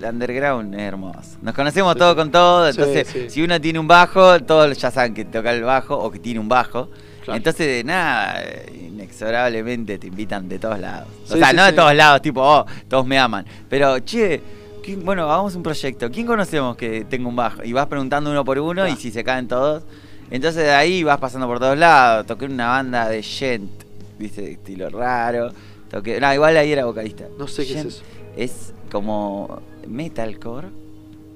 la underground es hermoso. Nos conocemos Sí, todos sí. con todo. Entonces, sí. si uno tiene un bajo, todos ya saben que toca el bajo o que tiene un bajo. Claro. Entonces, de nada, inexorablemente te invitan de todos lados. Sí, o sea, sí, no de todos lados, tipo, oh, todos me aman. Pero, che, ¿quién- bueno, hagamos un proyecto. ¿Quién conocemos que tenga un bajo? Y vas preguntando uno por uno y si se caen todos. Entonces, de ahí vas pasando por todos lados. Toqué en una banda de gent, viste, de estilo raro. Toqué, no, igual ahí era vocalista. No sé qué es eso. Es como metalcore,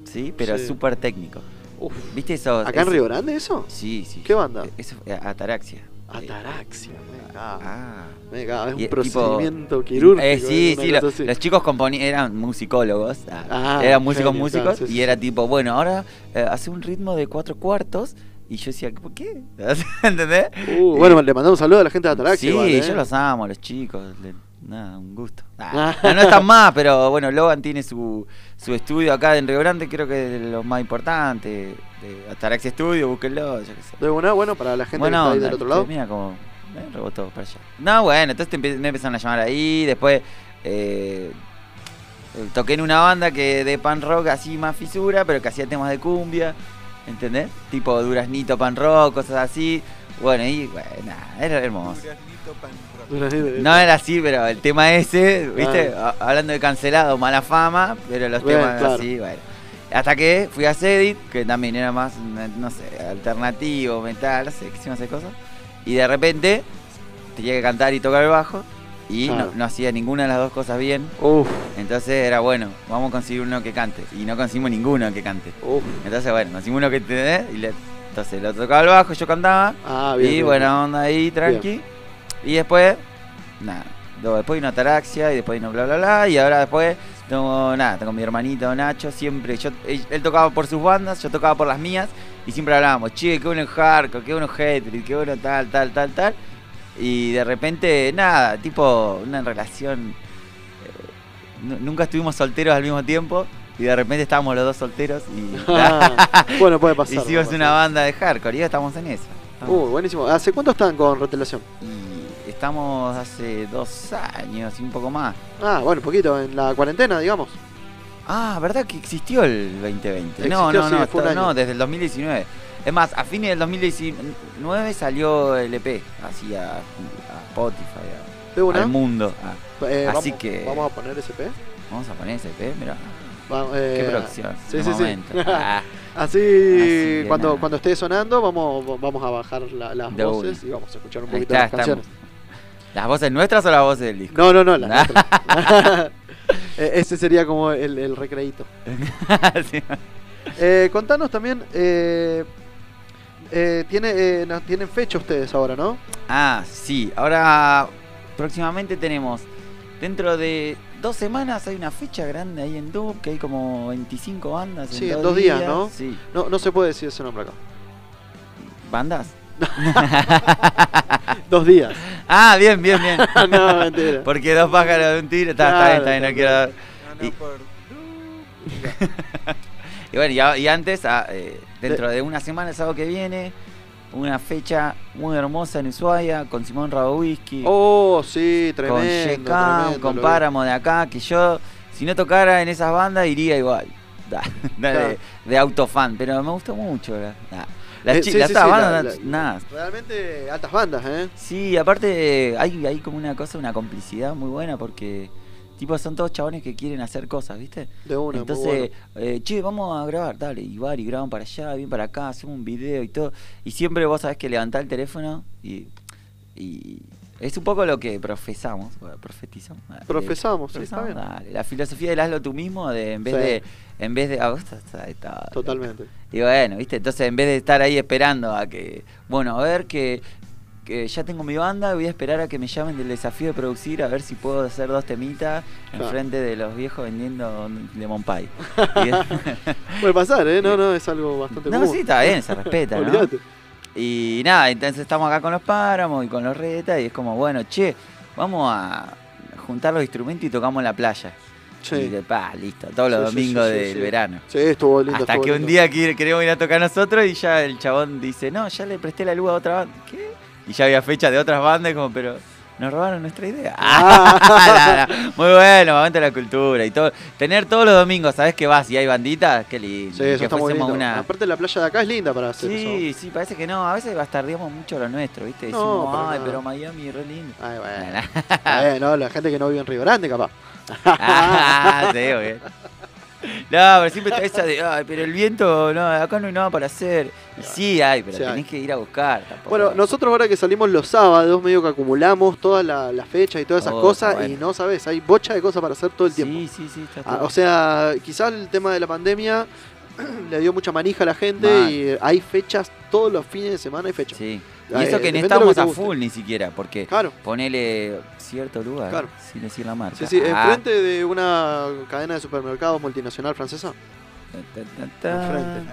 ¿sí? Pero Sí. súper técnico. Uf. ¿Viste eso? ¿Acá en Río Grande eso? Sí, sí. ¿Qué banda? Eso, eh, Ataraxia. Ataraxia. Ah. Me cago, es un Y, tipo, procedimiento quirúrgico. Eh, sí, sí, lo- los chicos componían, eran musicólogos, ah, Ah, eran músicos músicos, claro, sí, y sí, era tipo, bueno, ahora eh, hace un ritmo de cuatro cuartos, y yo decía, ¿por qué? ¿Entendés? Uh, bueno, le mandamos un saludo a la gente de Ataraxia. Sí, igual, ¿eh? yo los amo, los chicos, le- nada, un gusto. Ah. Ah, no, no están más, pero bueno, Logan tiene su, su estudio acá en Río Grande, creo que es de los más importantes, de Ataraxia Studio, búsquenlo, yo qué sé. De una, bueno, para la gente Bueno, que está ahí onda, del otro lado. Mira como me rebotó para allá. No, bueno, entonces te empe- me empezaron a llamar ahí, después eh, toqué en una banda que de pan rock así más fisura, pero que hacía temas de cumbia, ¿entendés? Tipo Duraznito pan rock, cosas así. Bueno, y bueno, nada, era hermoso. Duraznito pan rock. No era así, pero el tema ese, ¿viste? Hablando de cancelado, mala fama, pero los Bueno, temas claro. así, bueno. Hasta que fui a Cedit, que también era más, no sé, alternativo, metal, no sé, quisimos hacer cosas. Y de repente tenía que cantar y tocar el bajo. Y no, no hacía ninguna de las dos cosas bien. Uf, Entonces era bueno, vamos a conseguir uno que cante. Y no conseguimos ninguno que cante. uf. Entonces, bueno, conseguimos uno que te y le- Entonces lo tocaba el bajo, yo cantaba. Ah, bien. y bien, buena onda ahí, tranqui. Y después, nada. Después vino Ataraxia y después vino bla bla bla. Y ahora después tengo nada, tengo mi hermanito Nacho, siempre, yo, él, tocaba por sus bandas, yo tocaba por las mías, y siempre hablábamos, che, qué bueno es hardcore, qué bueno es Hatred, qué bueno tal, tal, tal, tal. Y de repente, nada, tipo una relación. eh, nu- nunca estuvimos solteros al mismo tiempo. Y de repente estábamos los dos solteros y Ah, bueno, puede pasar. hicimos puede una pasar. banda de hardcore y ahora estamos en esa. Estamos- Uh, buenísimo. ¿Hace cuánto están con rotelación? y estamos hace dos años y un poco más. Ah, bueno, poquito, en la cuarentena, digamos. Ah, ¿verdad que existió el 2020? no, Existió, no, sí, no, un está- no, desde el 2019. Es más, a fines del 2019 salió el EP, así a, a Spotify, a- al mundo. Ah, Eh, Así vamos, que- Vamos a poner SP. vamos a poner ese EP, mira. Qué eh, producción. Sí, sí, sí. Ah, Así, cuando, nada. cuando esté sonando, vamos, vamos a bajar la- las De voces y vamos a escuchar un poquito está, las canciones. ¿Las voces nuestras o las voces del disco? No, no, no, las nuestras. Eh, Ese sería como el, el recreíto. Sí. Eh, contanos también, eh, eh, tiene, eh, no- tienen fecha ustedes ahora, ¿no? Ah, sí. Ahora próximamente tenemos, dentro de dos semanas hay una fecha grande ahí en Dub, que hay como 25 bandas. Sí, en dos días, ¿no? Sí. No, no se puede decir ese nombre acá. ¿Bandas? Dos días. Ah, bien, bien, bien. no, mentira. Porque dos pájaros de un tiro. Está, está bien, está bien, no quiero... No, no, Y- por... Y bueno, y, antes, ah, eh, dentro de una semana, el sábado que viene, una fecha muy hermosa en Ushuaia, con Simón Rabowisky. Oh, sí, con tremendo. Shekan, tremendo, con. Páramo de acá, que yo, si no tocara en esas bandas, iría igual. Da, da Claro. de, de autofan, pero me gustó mucho. La- las Eh, chi- sí, las sí, otras sí, bandas, la- la- nada. Realmente altas bandas, ¿eh? Sí, aparte hay, hay como una cosa, una complicidad muy buena porque tipo son todos chabones que quieren hacer cosas, ¿viste? De una, muy Entonces, bueno. eh, che, vamos a grabar, dale, y van y graban para allá, bien para acá, hacemos un video y todo. Y siempre vos sabés que levantás el teléfono y, y es un poco lo que profesamos, profetizamos. Profesamos, sí, está profesamos, bien. La filosofía del hazlo tú mismo, de en vez Sí. de, en vez de, vos estás- estás- estás- Totalmente. y bueno, ¿viste? Entonces, en vez de estar ahí esperando a que, bueno, a ver que, que ya tengo mi banda, voy a esperar a que me llamen del desafío de producir, a ver si puedo hacer dos temitas Claro. enfrente de los viejos vendiendo lemon pie. Puede pasar, ¿eh? No, no, es algo bastante no, común. sí, está bien, se respeta, ¿no? Y nada, entonces estamos acá con los páramos y con los retas y es como, bueno, che, vamos a juntar los instrumentos y tocamos en la playa. Y Sí. de, pa, listo, todos los Sí, domingos sí, del verano. Sí, estuvo lindo. Hasta estuvo que un día queremos ir a tocar nosotros y ya el chabón dice, no, ya le presté la luz a otra banda. ¿Qué? Y ya había fecha de otras bandas como, pero nos robaron nuestra idea. Ah. No, no. Muy bueno, aguanta la cultura y todo. Tener todos los domingos, ¿sabes qué vas? Y hay banditas, qué lindo. Sí, eso que está muy lindo. una... Aparte la playa de acá es linda para hacer Sí, eso. sí, parece que no. A veces bastardeamos mucho lo nuestro, ¿viste? No, Decimos, para ay, nada. pero Miami es re lindo. Ay, bueno. Bueno, la gente que no vive en Río Grande, capaz. ah, sí. No, pero siempre está esa de, ay, pero el viento, no, acá no hay nada para hacer. Y sí hay, pero Sí hay. tenés que ir a buscar. tampoco. Bueno, nosotros ahora que salimos los sábados, medio que acumulamos todas la- las fechas y todas esas Oh, cosas bueno. y no sabes, hay bocha de cosas para hacer todo el tiempo. Sí, sí, sí. Está Ah, o sea, quizás el tema de la pandemia le dio mucha manija a la gente Mal. y hay fechas, todos los fines de semana hay fechas. sí. Y Eh, eso que depende no estamos que a full ni siquiera, porque Claro. ponele cierto lugar, Claro. sin decir la marca. Sí, sí, Ah, enfrente de una cadena de supermercados multinacional francesa. ta, ta, ta. Enfrente.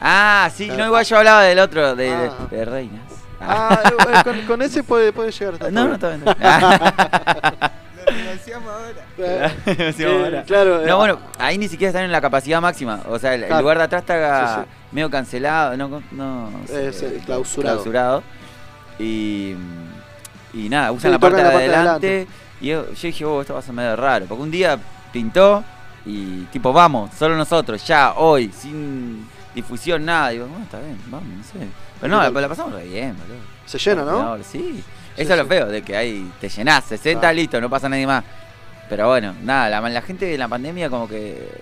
Ah, sí, Claro. no, igual yo hablaba del otro, de, Ah. de Reinas. Ah, eh, con, con ese puede, puede llegar hasta no, no, todo. está bien. Ah. Lo negociamos ahora. Eh, Sí, eh, ahora. claro, eh, No, bueno, ahí ni siquiera están en la capacidad máxima. O sea, el, lugar de atrás está Sí, medio cancelado, no, no Es, eh, clausurado. clausurado. Y, y nada, Sí, usan la parte de la parte de adelante. Y yo, yo dije, oh, esto va a ser medio raro. Porque un día pintó y tipo, vamos, solo nosotros, ya, hoy, sin difusión, nada. Digo, bueno, está bien, vamos, no sé. Pero no, la, la pasamos re bien, boludo. Se llena, ¿no? Sí. Eso es lo feo, de que ahí te llenás, 60, Ah. listo, no pasa nadie más. Pero bueno, nada, la, la gente de la pandemia como que,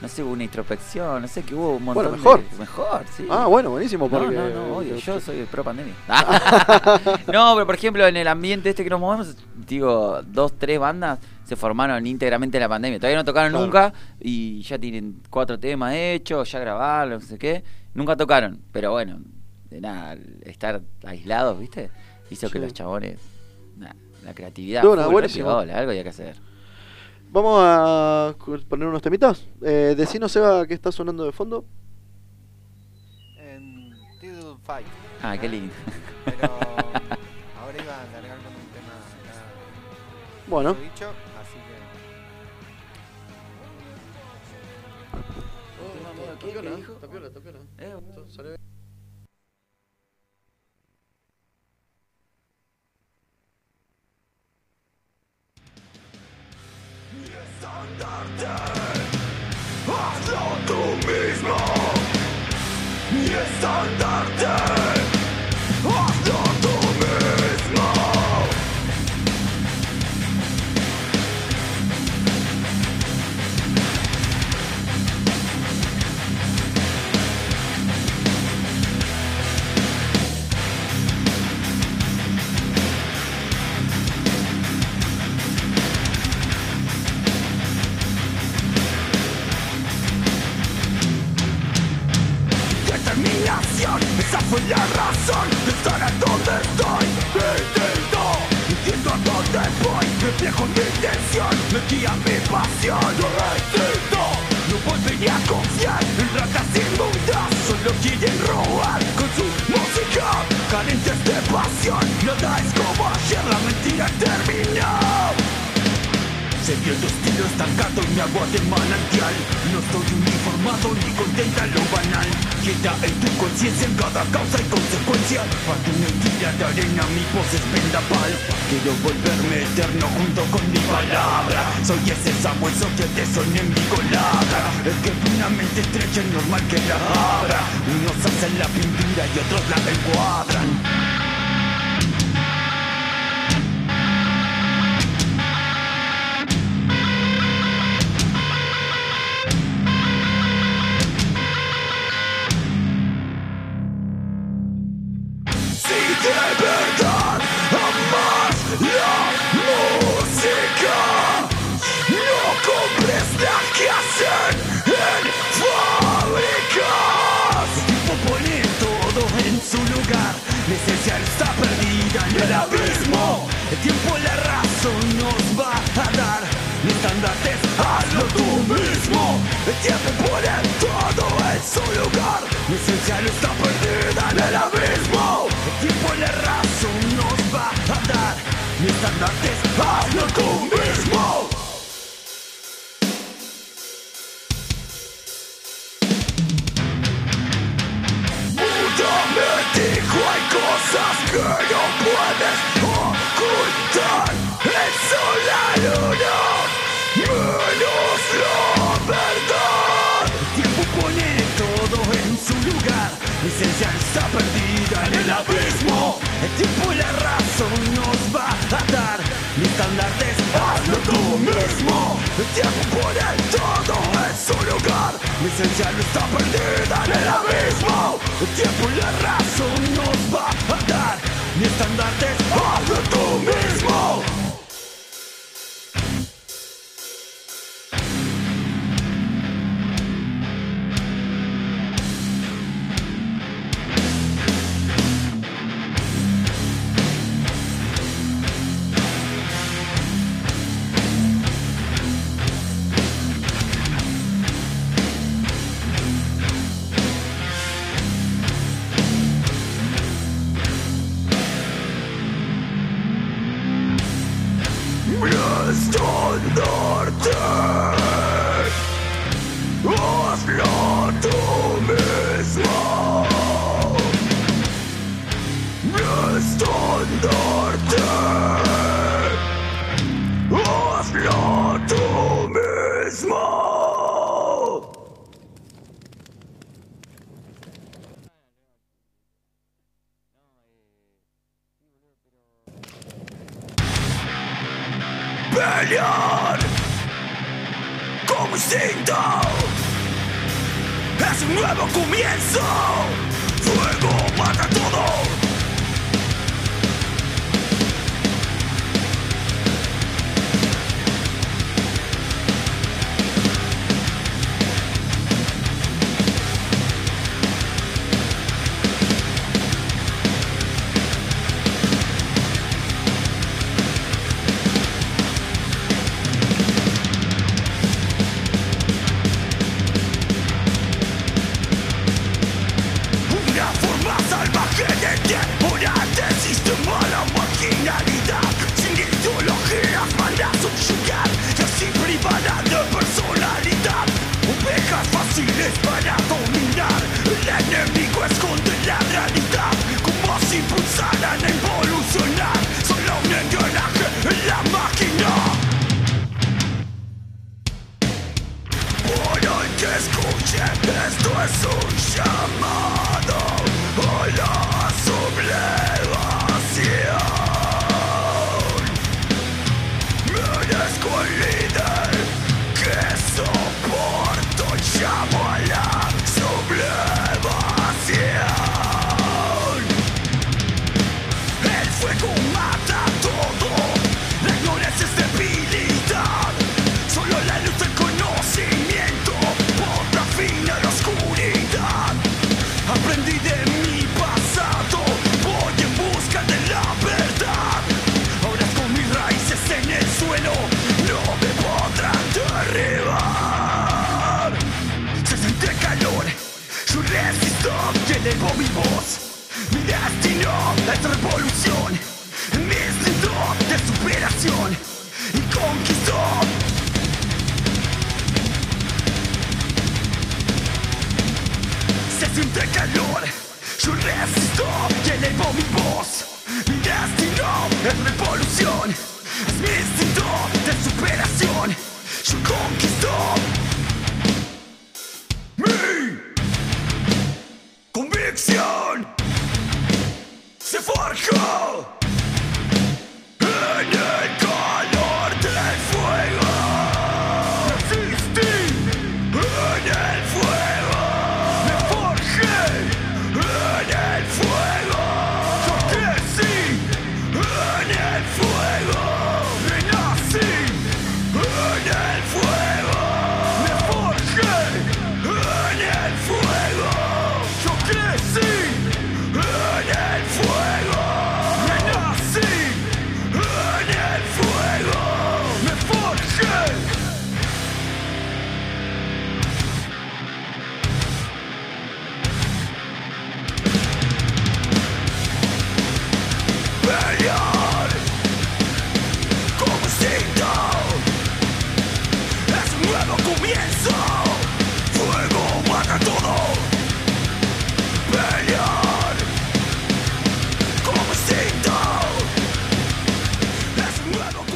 no sé, hubo una introspección, no sé, que hubo un montón Bueno, mejor. de... Mejor, sí. Ah, bueno, buenísimo. No, Porque, no, no, obvio, yo soy pro pandemia. no, pero por ejemplo, en el ambiente este que nos movemos, digo, dos, tres bandas se formaron íntegramente en la pandemia. Todavía no tocaron Claro. nunca y ya tienen cuatro temas hechos, ya grabaron, no sé qué. Nunca tocaron, pero bueno, de nada, estar aislados, ¿viste? Hizo que los chabones, la creatividad. Una, full, buenísimo. algo había que hacer. Vamos a poner unos temitas. Eh, decinos, Seba, qué está sonando de fondo. En Tidal Fight. Ah, qué lindo. Pero ahora iba a largar con un tema acá Bueno, de bicho, así que. Determinación, esa fue la razón de estar en donde estoy. Intento, entiendo a dónde voy, reflejo mi intención, me guía mi pasión. Yo intento, no volvería a confiar en ratas inmundas, solo quieren robar con su música, carentes de pasión. Nada es como ayer, la mentira terminó. Seguí el estilo estancado y mi agua de manantial No estoy uniformado ni contenta lo en tu conciencia en cada causa y consecuencia. Para tu mentira de arena mi voz es vendaval Quiero volverme eterno junto con mi palabra. Soy ese sabueso que te son en mi colada El que una mente estrecha es normal que la abra. Unos hacen la pintura y otros la encuadran mismo. El tiempo pone todo en su lugar, la esencia no está perdida en el abismo. El tiempo la razón nos va a dar, los estandartes hazlo tú mismo. Hay cosas que no puedes ocultar sol, la luna, esencia está perdida en el abismo. El tiempo y la razón nos va a dar Mi estandarte hazlo tú mismo. El tiempo pone todo en su lugar. Mi esencia está perdida en el abismo. El tiempo y la razón nos va a dar Mi estandarte hazlo tú mismo calor, yo resisto y elevo mi voz. Mi destino es revolución, es mi instinto de superación. Yo conquisto mi convicción. Se forja en el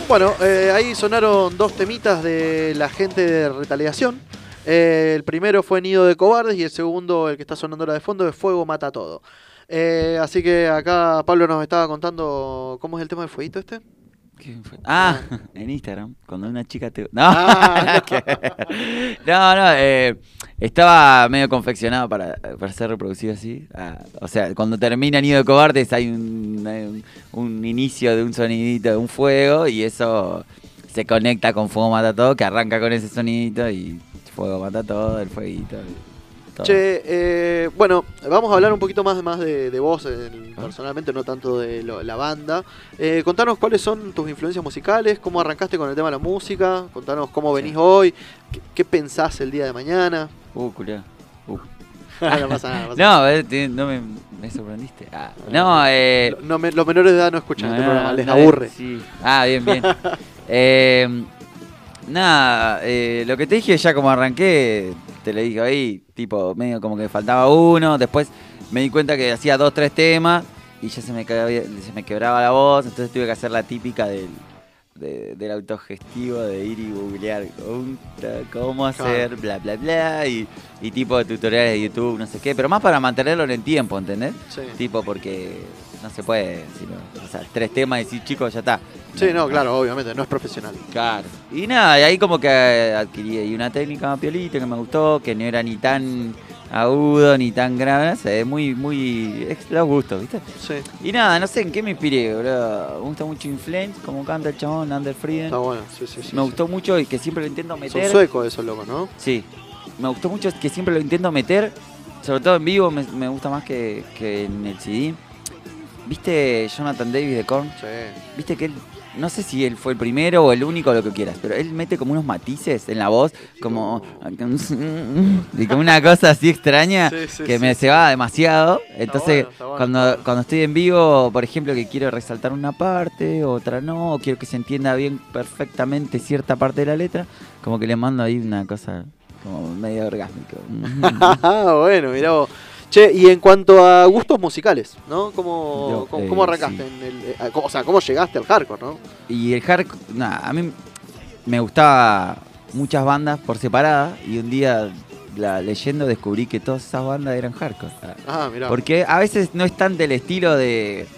Bueno, eh, ahí sonaron dos temitas de la gente de retaliación. Eh, el primero fue Nido de Cobardes y el segundo, el que está sonando ahora de fondo, es Fuego Mata Todo. Eh, así que acá Pablo nos estaba contando cómo es el tema del fueguito este. ¿Quién fue? Ah, en Instagram, cuando una chica te... No, Ah, ver. no, no, eh, estaba medio confeccionado para, para ser reproducido así. Ah, o sea, cuando termina Nido de Cobardes hay un, hay un, un inicio de un sonidito de un fuego y eso se conecta con Fuego Mata Todo, que arranca con ese sonidito y Fuego Mata Todo, el fueguito. Todo. Che, eh, bueno, vamos a hablar un poquito más, más de, de vos Ah. personalmente, no tanto de lo- la banda. Eh, contanos cuáles son tus influencias musicales, cómo arrancaste con el tema de la música, contanos cómo venís hoy, qué, qué pensás el día de mañana. Uh, culiao. Uh. no pasa nada. no pasa No, eh, no me, me sorprendiste. Ah, no, eh... nada. No me- los menores de edad no escuchan No, este programa, les aburre. sí. Ah, bien, bien. Eh, nada, eh, lo que te dije ya como arranqué, te lo dije ahí, tipo, medio como que faltaba uno, después me di cuenta que hacía dos, tres temas y ya se me, se me quebraba la voz, entonces tuve que hacer la típica del, de- del autogestivo de ir y googlear cómo hacer, bla, bla, bla, y, y tipo de tutoriales de YouTube, no sé qué, pero más para mantenerlo en el tiempo, ¿entendés? Sí. Tipo, porque no se puede, o sea, tres temas y decir, chicos, ya está. Sí, no, claro, obviamente, no es profesional. Claro. Y nada, y ahí como que adquirí ahí una técnica piolita que me gustó, que no era ni tan agudo ni tan grave, no sé, muy, muy. Es los gustos, ¿viste? Sí, Y nada, no sé en qué me inspiré, bro. Me gusta mucho Influence, como canta el chabón, Under Frieden. está bueno, sí, sí, sí. Me sí. gustó mucho y que siempre lo intento Son meter. suecos esos locos, ¿no? Sí, me gustó mucho que siempre lo intento meter, sobre todo en vivo, me, me gusta más que, que en el CD. ¿Viste Jonathan Davis de Korn? Sí. Viste que él, no sé si él fue el primero o el único, lo que quieras, pero él mete como unos matices en la voz, como, y como una cosa así extraña Sí, sí, que sí. me se va demasiado. Entonces, bueno, está bueno, cuando, bueno. cuando estoy en vivo, por ejemplo, que quiero resaltar una parte, otra no, o quiero que se entienda bien perfectamente cierta parte de la letra, como que le mando ahí una cosa como medio orgásmico. Ah, bueno, mirá vos. Che, y en cuanto a gustos musicales, ¿no? ¿Cómo, Yo, cómo, eh, cómo arrancaste? sí. En el, eh, o sea, ¿cómo llegaste al hardcore, no? Y el hardcore, nada, a mí me gustaba muchas bandas por separada y un día la, leyendo descubrí que todas esas bandas eran hardcore. Ah, mirá. Porque a veces no es tan del estilo de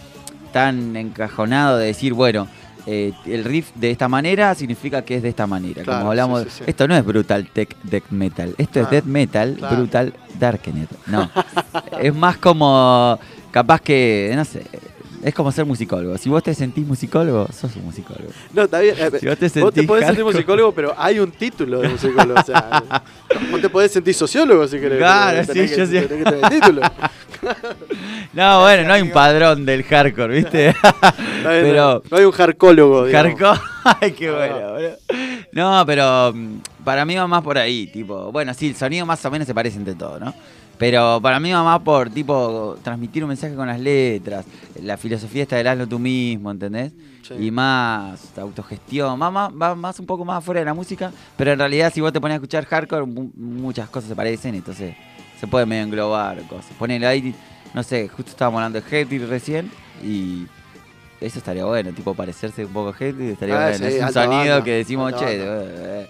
tan encajonado de decir, bueno, eh, el riff de esta manera significa que es de esta manera. Claro, Como hablamos, sí, sí, sí. esto no es brutal tech death metal, esto es Ah, death metal, claro. brutal darkenet. No, es más como capaz que, no sé, es como ser musicólogo. Si vos te sentís musicólogo, sos un musicólogo. No, está bien. eh, Si vos te vos te sentís podés sentir musicólogo, pero hay un título de musicólogo. o sea, vos te podés sentir sociólogo si querés. Claro, tenés sí, que- yo sé. tenés que tener título. No, bueno, no hay un padrón del hardcore, ¿viste? Está bien, Pero- no, no hay un hardcólogo. Hardcore. Ay, qué bueno, boludo. No, pero mm, para mí va más por ahí, tipo. Bueno, sí, el sonido más o menos se parece entre todos, ¿no? Pero para mí va más por, tipo, transmitir un mensaje con las letras. La filosofía esta del hazlo tú mismo, ¿entendés? Sí. Y más autogestión. Va, más- va más un poco más afuera de la música. Pero en realidad, si vos te pones a escuchar hardcore, mu- muchas cosas se parecen. Entonces, se puede medio englobar cosas. Ponele ahí, no sé, justo estábamos hablando de Hatred recién. Y eso estaría bueno, tipo parecerse un poco a Hatebreed, estaría Ah, bueno. sí, es un sonido banda, que decimos, che, eh, eh".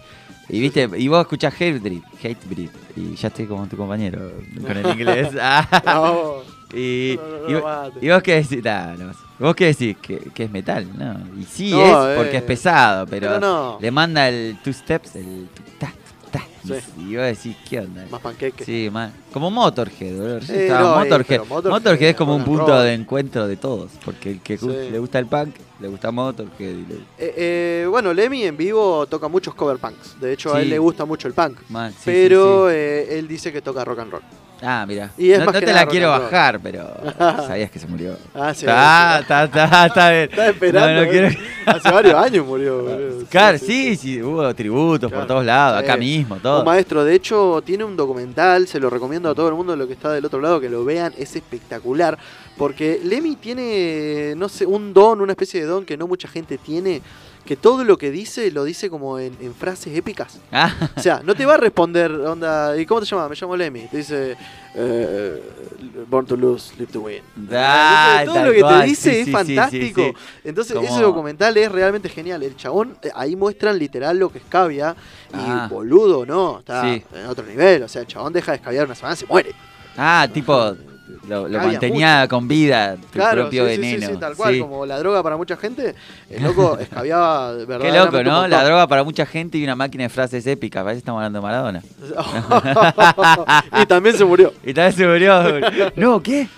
Y viste, y vos escuchás Hatebreed, Hatebreed, y ya estoy como tu compañero con el inglés. Ah, No, y, no, no, y no vos- mate. y vos qué decís, vos qué decís, que, que es metal, ¿no? Y sí es, porque eh, es pesado, pero, le manda el two steps, el tu, y- Sí. y, vos decís, ¿qué onda? más panqueque. Sí, más. Como Motorhead, boludo. Eh, estaba no, eh, Motorhead. Motorhead, es como un punto de encuentro de todos. Porque el que Sí. le gusta el punk, le gusta Motorhead. y le- Eh, eh, bueno, Lemmy en vivo toca muchos cover punks. De hecho, a él Sí. le gusta mucho el punk. Man, sí, pero sí, sí. eh, él dice que toca rock and roll. Ah, mira. no te la rock quiero bajar, pero sabías que se murió. Ah, sí. Está, está, está bien. Estaba esperando. No, no quiero- Hace varios años murió, boludo. Claro, sí, sí, hubo tributos Claro. por todos lados, acá Sí. mismo, todo. maestro, de hecho, tiene un documental, se lo recomiendo a todo el mundo, lo que está del otro lado, que lo vean, es espectacular. Porque Lemmy tiene, no sé, un don, una especie de don que no mucha gente tiene, que todo lo que dice lo dice como en, en frases épicas. Ah, O sea, no te va a responder, onda, ¿y cómo te llamas? Me llamo Lemmy. Te dice, eh, Born to lose, live to win. Ah, Entonces, todo lo que cual, te dice sí, es sí, fantástico. sí, Entonces, ese documental es realmente genial. El chabón, eh, ahí muestran literal lo que es cavia. Y Ah. boludo, no, está en otro nivel. O sea, el chabón deja de escabiar una semana, se muere. ah, tipo, lo, lo mantenía con vida, tu Claro, propio sí, sí, sí, veneno. sí, tal cual, como la droga para mucha gente, el loco escabiaba Qué verdaderamente loco, ¿no? La droga para mucha gente y una máquina de frases épicas. Parece que estamos hablando de Maradona. y también se murió. Y vez se murió. no, ¿qué?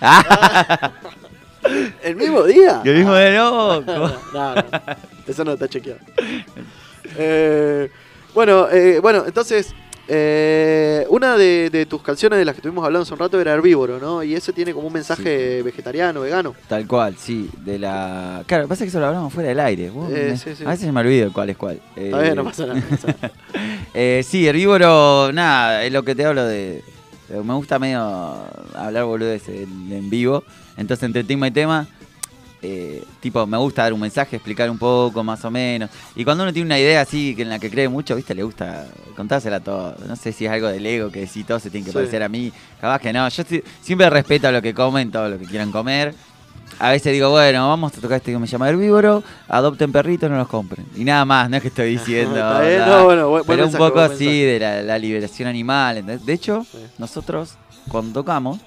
El mismo día. el mismo de no. no, no, no. Eso no está chequeado. Eh, bueno, eh, bueno, entonces, eh, una de, de tus canciones de las que estuvimos hablando hace un rato era Herbívoro, ¿no? Y eso tiene como un mensaje vegetariano, vegano. Tal cual, sí. De la. Claro, pasa que eso lo hablamos fuera del aire. Eh, me- sí, sí. A veces me olvido cuál es cuál. Está Eh, bien, no pasa nada. no pasa nada. Eh, sí, herbívoro, nada, es lo que te hablo de. Me gusta medio hablar boludeces en vivo. Entonces, entre tema y tema, eh, tipo, me gusta dar un mensaje, explicar un poco, más o menos. Y cuando uno tiene una idea así, que en la que cree mucho, viste, le gusta contársela a todo. No sé si es algo del ego, que si todos se tienen que Sí. parecer a mí. Capaz que no. Yo si- siempre respeto a lo que comen, todo lo que quieran comer. A veces digo, bueno, vamos a tocar este que me llama herbívoro, adopten perritos, no los compren. Y nada más, no es que estoy diciendo. No, bueno, buen- Pero un poco así de la, la liberación animal. De hecho, Sí. nosotros cuando tocamos,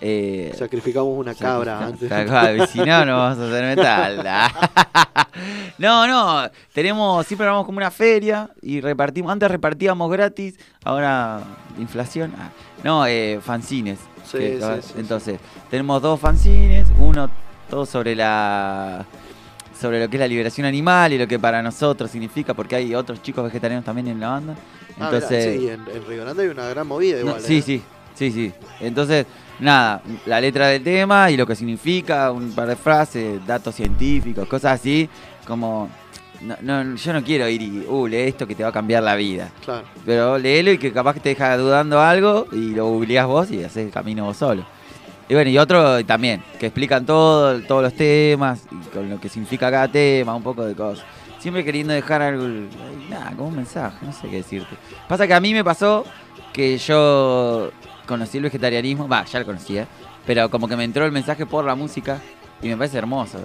Eh, Sacrificamos una cabra antes. Tal cual, si no, no vamos a hacer metal. no, no, tenemos, siempre vamos como una feria y repartimos, antes repartíamos gratis, ahora inflación. ah, no, eh, fanzines. Sí, que- sí, sí, sí. entonces, tenemos dos fanzines, uno todo sobre la sobre lo que es la liberación animal y lo que para nosotros significa, porque hay otros chicos vegetarianos también en la banda. Ah, Entonces, mirá, sí, en, en Río Grande hay una gran movida no, igual. sí, ¿eh? sí, sí, sí. Entonces, nada, la letra del tema y lo que significa, un par de frases, datos científicos, cosas así, como... No, no, yo no quiero ir y, uh, lee esto que te va a cambiar la vida. Claro. Pero léelo y que capaz que te deja dudando algo y lo googleás vos y haces el camino vos solo. Y bueno, y otro también, que explican todo, todos los temas, y con lo que significa cada tema, un poco de cosas. Siempre queriendo dejar algo, nada, como un mensaje, no sé qué decirte. Pasa que a mí me pasó que yo conocí el vegetarianismo, va, ya lo conocía, pero como que me entró el mensaje por la música y me parece hermoso.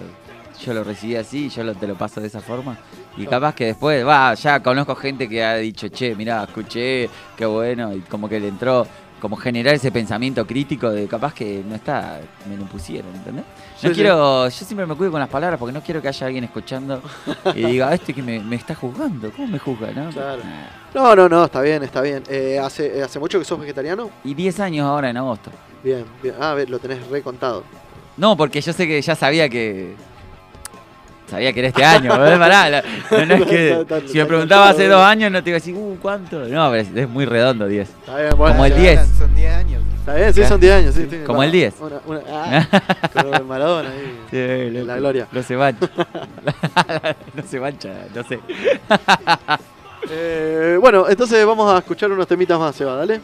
Yo lo recibí así, yo lo- te lo paso de esa forma. Y capaz que después, va, ya conozco gente que ha dicho, che, mirá, escuché, qué bueno, y como que le entró como generar ese pensamiento crítico de capaz que no está, me lo pusieron, ¿entendés? No Sí, sí. quiero, yo siempre me cuido con las palabras porque no quiero que haya alguien escuchando y diga, este que me, me está juzgando, ¿cómo me juzga? No? Claro. No, no, no, está bien, está bien. Eh, ¿hace, ¿Hace mucho que sos vegetariano? Y 10 años ahora en agosto. Bien, bien. Ah, a ver, lo tenés recontado. No, porque yo sé que ya sabía que. Sabía que era este año, ¿verdad? Pará, la- no, no es que. Si me preguntaba hace dos años, no te iba a decir, uh, ¿cuánto? No, pero es, es muy redondo, 10. Está bien, bueno. Como el está 10. bien. Son 10 años. Está bien, sí, son 10 años. Sí, sí, Como el 10. Una, una, ah, con el Maradona ahí. Sí, la loco. gloria. No se mancha. no se mancha, no sé. Eh, bueno, entonces vamos a escuchar unos temitas más, Seba, dale.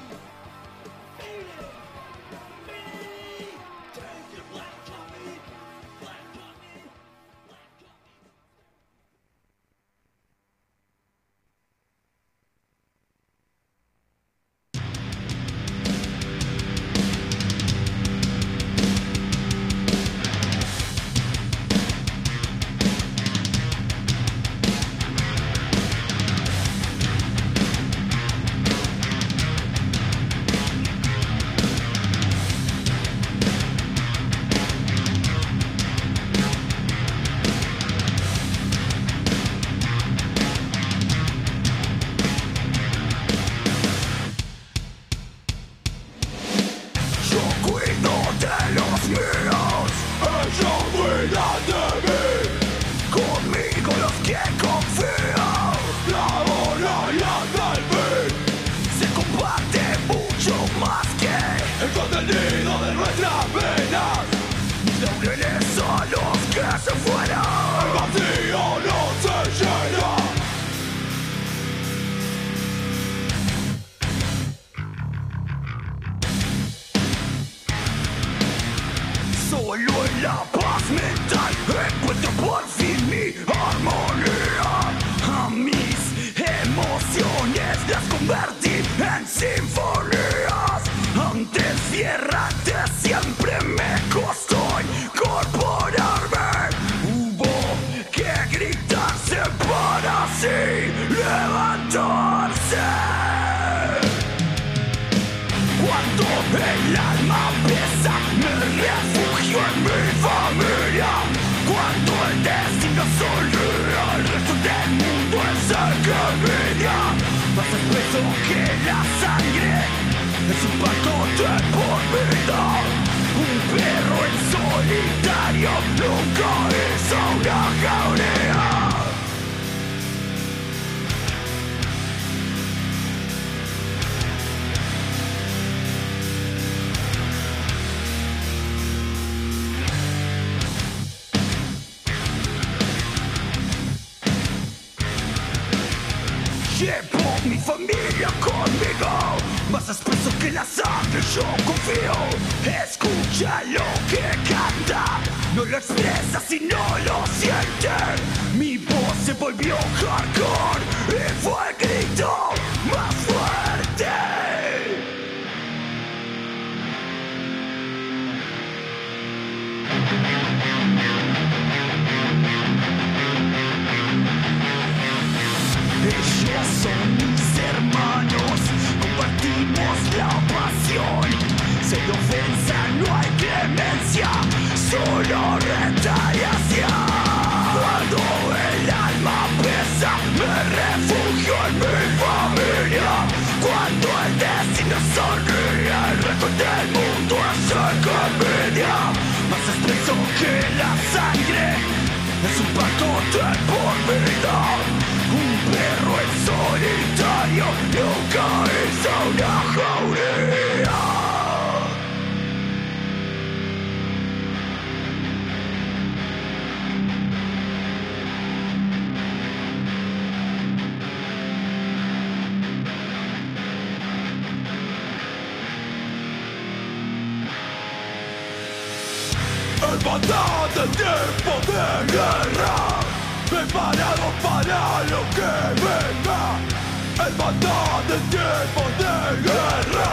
Y fue grito más fuerte Ellos son mis hermanos, compartimos la pasión. Hay ofensa, no hay clemencia, solo retaliación. El mandato del tiempo de guerra Preparado para lo que venga. El mandato del tiempo de guerra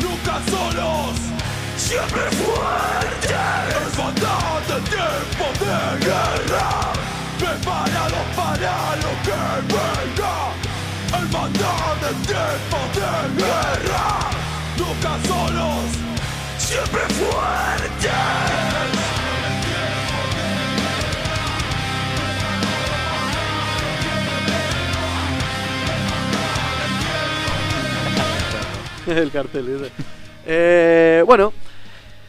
Nunca solos Siempre fuertes El mandato del tiempo de guerra Preparado para lo que venga. El mandato del tiempo de guerra Nunca solos Siempre fuertes el cartel ese. Eh, bueno,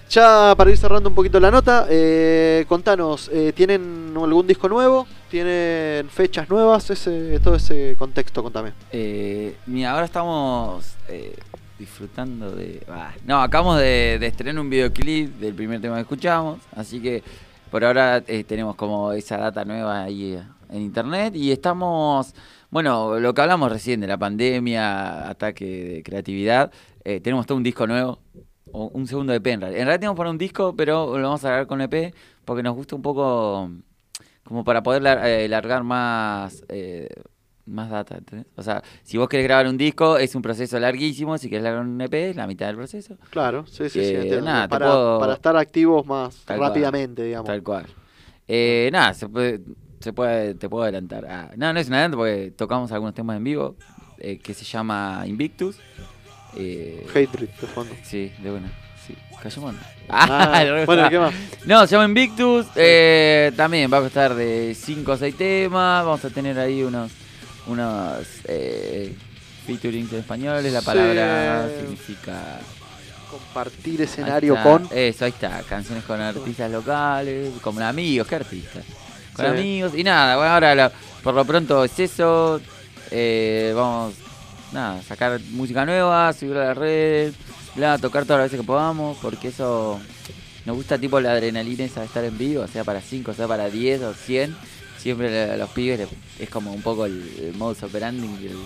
ya para ir cerrando un poquito la nota, eh, contanos, eh, ¿tienen algún disco nuevo? ¿Tienen fechas nuevas? Ese, todo ese contexto, contame. Eh, ahora estamos eh, disfrutando de... bah, no, acabamos de, estrenar un videoclip del primer tema que escuchamos, así que por ahora tenemos como esa data nueva ahí en internet y estamos... Bueno, lo que hablamos recién de la pandemia, ataque de creatividad, eh, tenemos todo un disco nuevo, un segundo EP en realidad. En realidad tenemos para un disco, pero lo vamos a grabar con EP porque nos gusta un poco como para poder lar- eh, largar más eh, más data, ¿entendés? O sea, si vos querés grabar un disco es un proceso larguísimo, si querés largar un EP es la mitad del proceso. Claro, sí, sí, sí. Eh, nada, para, puedo- para estar activos más Tal cual. rápidamente, digamos. Tal cual. Eh, nada, se puede, se puede, te puedo adelantar. Ah, no, no es un adelanto porque tocamos algunos temas en vivo eh, que se llama Invictus. Eh, Hatred de fondo. Sí, de una. Sí. Ah, re bueno. ¿qué más? No, se llama Invictus. eh, también va a estar de 5 o 6 temas. Vamos a tener ahí unos unos eh, featurings en españoles. La Sí. palabra significa. Compartir escenario está. con. Eso, ahí está. Canciones con artistas locales, con amigos. ¿Qué artistas? Con Sí. amigos. Y nada, bueno, ahora la- por lo pronto es eso. eh, vamos, nada, sacar música nueva, subirla a las redes, bla, tocar todas las veces que podamos, porque eso nos gusta tipo la adrenalina esa de estar en vivo, sea para 5, sea para 10 o 100. Siempre a los pibes es como un poco el, el modus operandi. el-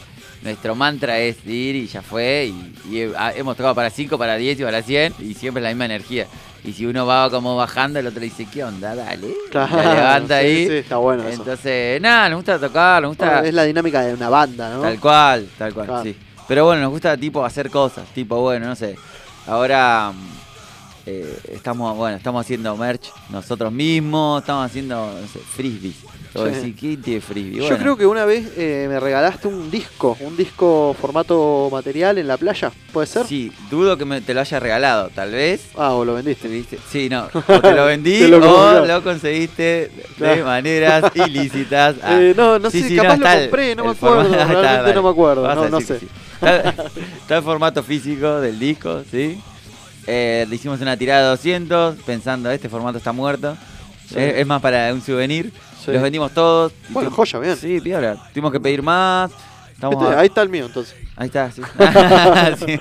nuestro mantra es ir y ya fue. Y, ah, hemos tocado para 5, para 10 y para 100 y siempre la misma energía. Y si uno va como bajando, el otro dice, ¿qué onda? Dale. Claro, la levanta sí, ahí. sí, está bueno eso. Entonces, nada, nos gusta tocar, nos gusta... Bueno, es la dinámica de una banda, ¿no? Tal cual, tal cual, Claro. sí. Pero bueno, nos gusta tipo hacer cosas, tipo, bueno, no sé. Ahora eh, estamos, bueno, estamos haciendo merch nosotros mismos, estamos haciendo, no sé, frisbees. Sí. decir, ¿quién tiene frisbee? Yo Bueno, creo que una vez eh, me regalaste un disco, un disco formato material en la playa, ¿puede ser? Sí, dudo que me, te lo haya regalado, tal vez. Ah, o lo vendiste. ¿Viste? Sí, no. O te lo vendí Te lo o lo conseguiste de maneras ilícitas. Ah. Eh, no, no Sí, sé, sí, capaz lo está el- compré, no me acuerdo, Está, realmente dale. no me acuerdo, no, no sé. sí. Está, está el formato físico del disco, ¿sí? Eh, le hicimos una tirada de 200 pensando, este formato está muerto. Sí. Es, es más para un souvenir. Sí. Los vendimos todos. Bueno, Tu- joya, bien. Sí, piola. Tuvimos que pedir más. Estamos Este- a- ahí está el mío, entonces. Ahí está, sí. Sí,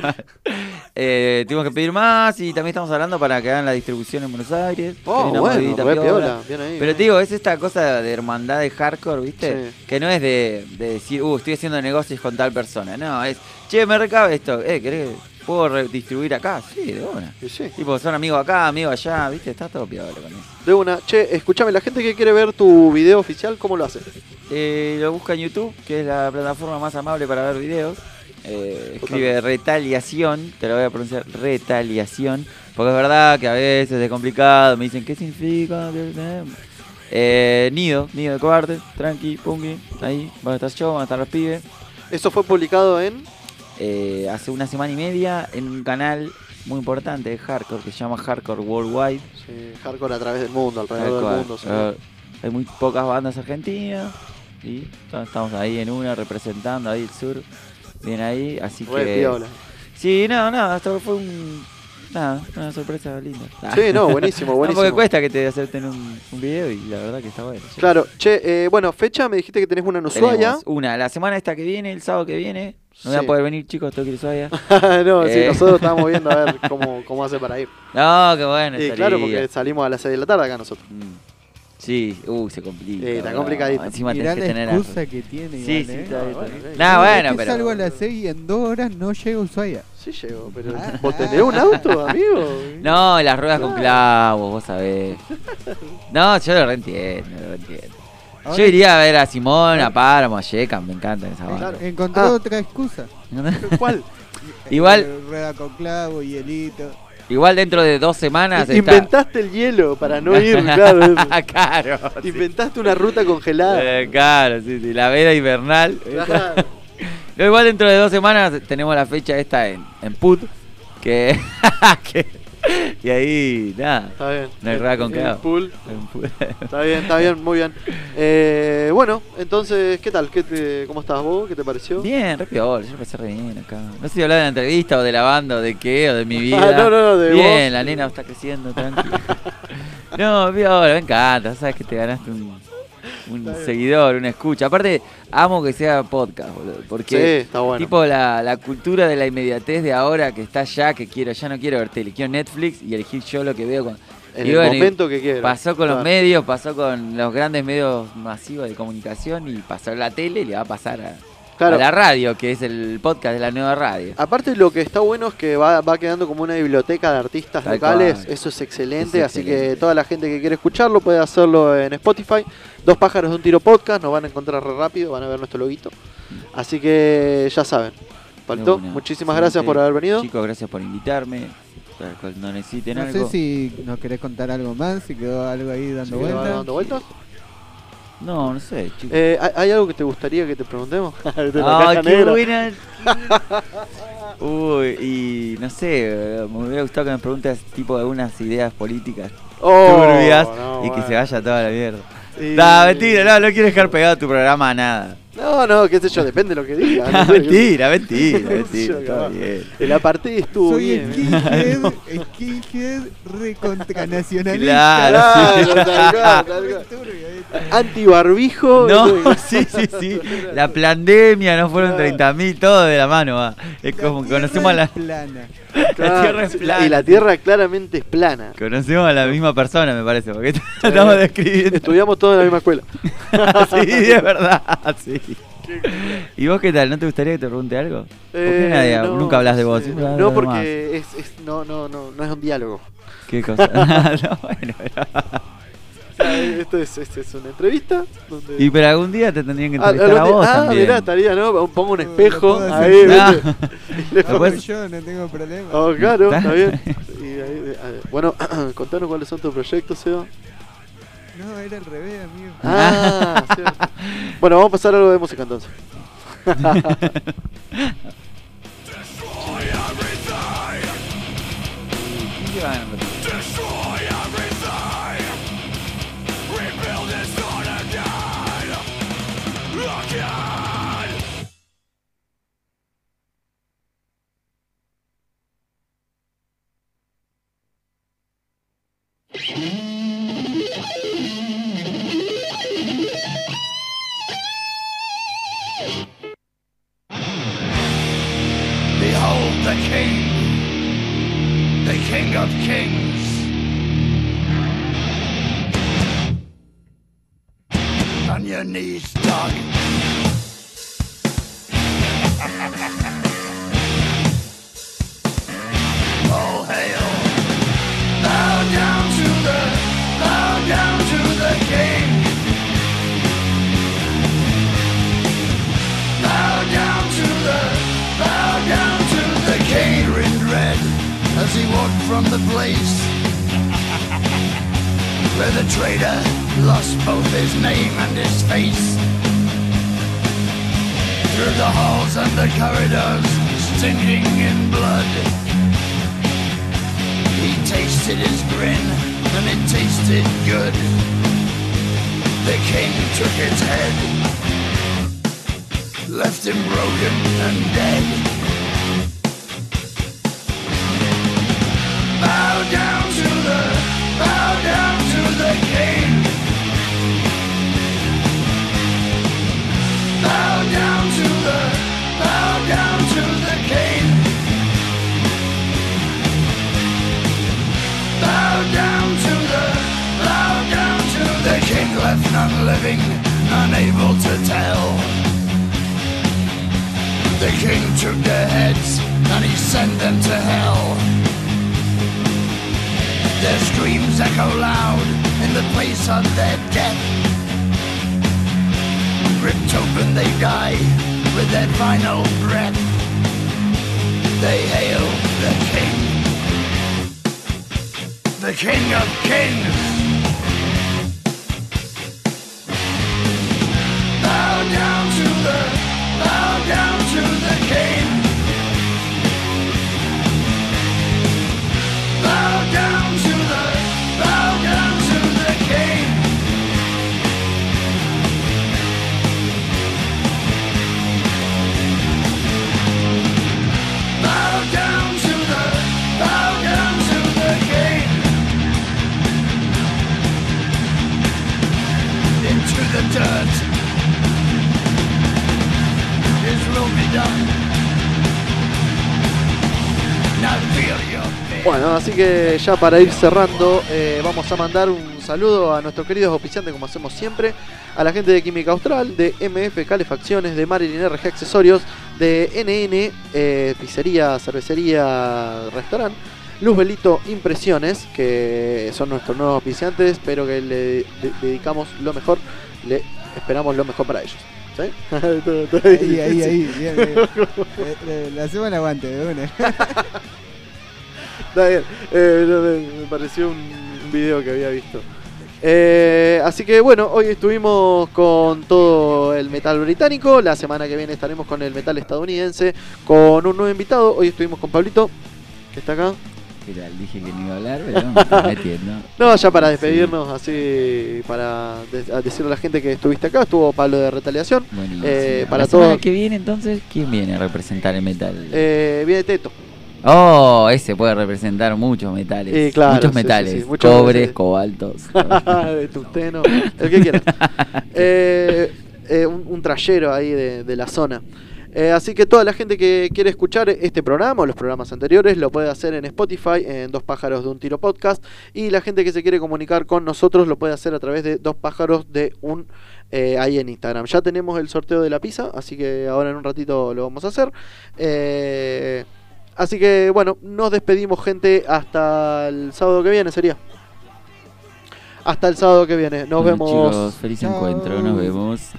eh, tuvimos que pedir más y también estamos hablando para que hagan la distribución en Buenos Aires. Oh, bueno, piola. piola, bien ahí, Pero te digo, es esta cosa de hermandad de hardcore, ¿viste? Sí. Que no es de, de decir, uh, estoy haciendo negocios con tal persona. No, es, che, me recabe esto. Eh, ¿querés? ¿Puedo redistribuir acá? Sí, de una. Y sí, Tipo, son amigos acá, amigos allá, ¿viste? Está todo piola con eso. de una. Che, escúchame, la gente que quiere ver tu video oficial, ¿cómo lo hace? Eh, lo busca en YouTube, que es la plataforma más amable para ver videos. Eh, escribe retaliación, te lo voy a pronunciar retaliación, porque es verdad que a veces es complicado, me dicen, ¿qué significa? Eh, nido, nido de cobarde, tranqui, pungi, ahí, van a estar yo, van a estar los pibes. Eso fue publicado en. Eh, hace una semana y media en un canal muy importante de hardcore que se llama Hardcore Worldwide. Sí, hardcore a través del mundo, alrededor Tal del mundo. sí. Eh, hay muy pocas bandas argentinas y estamos ahí en una representando ahí el sur. Bien ahí, así que. piola. Sí, no, no, esto fue un. Nada, una sorpresa linda. Sí, no, buenísimo, No, buenísimo. porque cuesta que te acepten un, un video y la verdad que está bueno. Claro, che, eh, bueno, fecha, me dijiste que tenés una en Ushuaia. Tenemos una, la semana esta que viene, el sábado que viene. No voy Sí. a poder venir, chicos, tengo que ir a Ushuaia. no, sí, Eh. nosotros estábamos viendo a ver cómo, cómo hace para ir. No, qué bueno. Y estaría. claro, porque salimos a las 6 de la tarde acá nosotros. Mm. Sí, uh, se complica. Sí, está complicadito. Encima Mirá tenés que la tener. excusa que tiene. Sí, Iván, sí, ¿eh? está está. Nah, bueno, es que pero. salgo a las 6 y en 2 horas no llego a Ushuaia. Sí llego, pero ¿vos tenés un auto, amigo? No, las ruedas con Claro. clavos, vos sabés. No, yo lo reentiendo, lo reentiendo. Ahora Yo iría a ver a Simón, a Páramo, a Shekan, me encantan esa banda. Claro. Encontró Ah. otra excusa. ¿Cuál? Igual- Eh, Rueda con clavo, hielito. Igual dentro de dos semanas está... Inventaste el hielo para no ir, claro. claro. sí. Inventaste una ruta congelada. Eh, claro, sí, sí, la veda invernal. Claro. No, igual dentro de dos semanas tenemos la fecha esta en, en Put, que, que- Y ahí, nada. Está bien. No hay rueda con clavo. pool. en Put. Está bien, está bien, muy bien. Eh, bueno, entonces, ¿qué tal? ¿Qué te, ¿Cómo estás vos? ¿Qué te pareció? Bien, re piola, yo pasé re bien acá. No sé si hablar de la entrevista o de la banda o de qué o de mi vida. Ah, no, no, no, de Bien, vos. la nena está creciendo, tranquila. no, piola, me encanta, sabes que te ganaste un, un seguidor, una escucha. Aparte, amo que sea podcast, boludo, Sí, porque está bueno. tipo la, la cultura de la inmediatez de ahora que está ya, que quiero, ya no quiero ver tele, quiero Netflix y elegir yo lo que veo con... en y el bueno, momento que quieras. Pasó con los Claro. medios, pasó con los grandes medios masivos de comunicación y pasó la tele y le va a pasar a, Claro. a la radio, que es el podcast de la nueva radio. Aparte lo que está bueno es que va, va quedando como una biblioteca de artistas Tal locales, cual. eso es excelente, Es así excelente. que toda la gente que quiere escucharlo puede hacerlo en Spotify. Dos pájaros de un tiro podcast, nos van a encontrar re rápido, van a ver nuestro loguito. Así que ya saben. Una. muchísimas gracias por haber venido. Chicos, gracias por invitarme. Cuando necesiten No algo. sé si nos querés contar algo más, si quedó algo ahí dando ¿Sigue vueltas. dando vueltas? No, no sé, chicos. Eh, ¿hay- ¿Hay algo que te gustaría que te preguntemos? De la ¡Ah, caja qué negra. buena! Uy, y no sé, eh, me hubiera gustado que me preguntes tipo algunas ideas políticas Oh, turbias no, y que bueno. se vaya toda la mierda. Y- No, mentira, no, no quiero dejar pegado tu programa a nada. No, no, qué sé yo, depende de lo que digas. no sé, mentira, mentira, mentira, capaz. bien. El aparté estuvo Soy bien. ¿eh? skinhead, recontranacionalista. Claro, sí. Claro, tal ahí. Antibarbijo. No, sí, sí, sí. La pandemia, no fueron Claro. 30.000, todo de la mano va. Es La como conocemos a la, plana. Claro, la tierra es plana. Y la tierra claramente es plana. Conocemos a la misma persona, me parece, porque estamos describiendo. Estudiamos todos en la misma escuela. sí, es verdad, sí. ¿Y vos qué tal? ¿No te gustaría que te pregunte algo? ¿Por qué Eh, nadie- no, nunca hablas de vos? No, porque es, es- no, no, no, no es un diálogo. ¿Qué cosa? no, bueno, esto es, esto es una entrevista. Donde... Y pero algún día te tendrían que Ah, entrevistar a algún vos ah, también. mirá, estaría, ¿no? Pongo un No, espejo hacer ahí, yo. Ah, Ah, pongo- puedes- yo no tengo problema. Oh, claro, Está. está bien. Y ahí, eh, bueno, contanos cuáles son tus proyectos, Seba. No, era al revés, amigo. Ah, cierto. Bueno, vamos a pasar algo de música entonces. Behold the King, the King of Kings. On your knees, dog. walked from the place where the traitor lost both his name and his face. Through the halls and the corridors, stinking in blood, he tasted his grin, and it tasted good. The king took his head, left him broken and dead. None living, unable to tell. The king took their heads and he sent them to hell. Their screams echo loud in the place of their death. Ripped open they die with their final breath. They hail the king. The king of kings. Bow down to the, bow down to the king. Bueno, así que ya para ir cerrando, eh, vamos a mandar un saludo a nuestros queridos oficiantes, como hacemos siempre, a la gente de Química Austral, de MF Calefacciones, de Marilyn RG Accesorios, de NN eh, Pizzería, Cervecería, Restaurante, Luz Belito Impresiones, que son nuestros nuevos oficiantes, espero que le de- dedicamos lo mejor, le esperamos lo mejor para ellos. ¿Sí? Ahí, ahí, ahí. Bien, bien. Eh, eh, hacemos el aguante de una. Está bien, eh, me, pareció un, video que había visto. Eh, así que bueno, hoy estuvimos con todo el metal británico. La semana que viene estaremos con el metal estadounidense, con un nuevo invitado. Hoy estuvimos con Pablito, que está acá. ¿Qué tal? Dije que no iba a hablar, pero me estoy metiendo. No, ya para despedirnos, así para de- decirle a la gente que estuviste acá. Estuvo Pablo de Retaliación. Buenísimo. Eh, para la semana que viene, entonces, ¿quién viene a representar el metal? Eh, viene Teto. Oh, ese puede representar muchos metales. Eh, claro, muchos sí, sí, metales. sí, muchos- Cobres, sí. cobaltos. de tusteno, el que quieras. Eh, eh, un, un trayero ahí de, de la zona. Eh, así que toda la gente que quiere escuchar este programa o los programas anteriores lo puede hacer en Spotify, en Dos Pájaros de un Tiro Podcast. Y la gente que se quiere comunicar con nosotros lo puede hacer a través de Dos Pájaros de un eh, ahí en Instagram. Ya tenemos el sorteo de la pizza, así que ahora en un ratito lo vamos a hacer. Eh, así que bueno, nos despedimos gente hasta el sábado que viene, sería. Hasta el sábado que viene. Nos Bueno, vemos. Chicos, feliz Chao. encuentro. Nos vemos.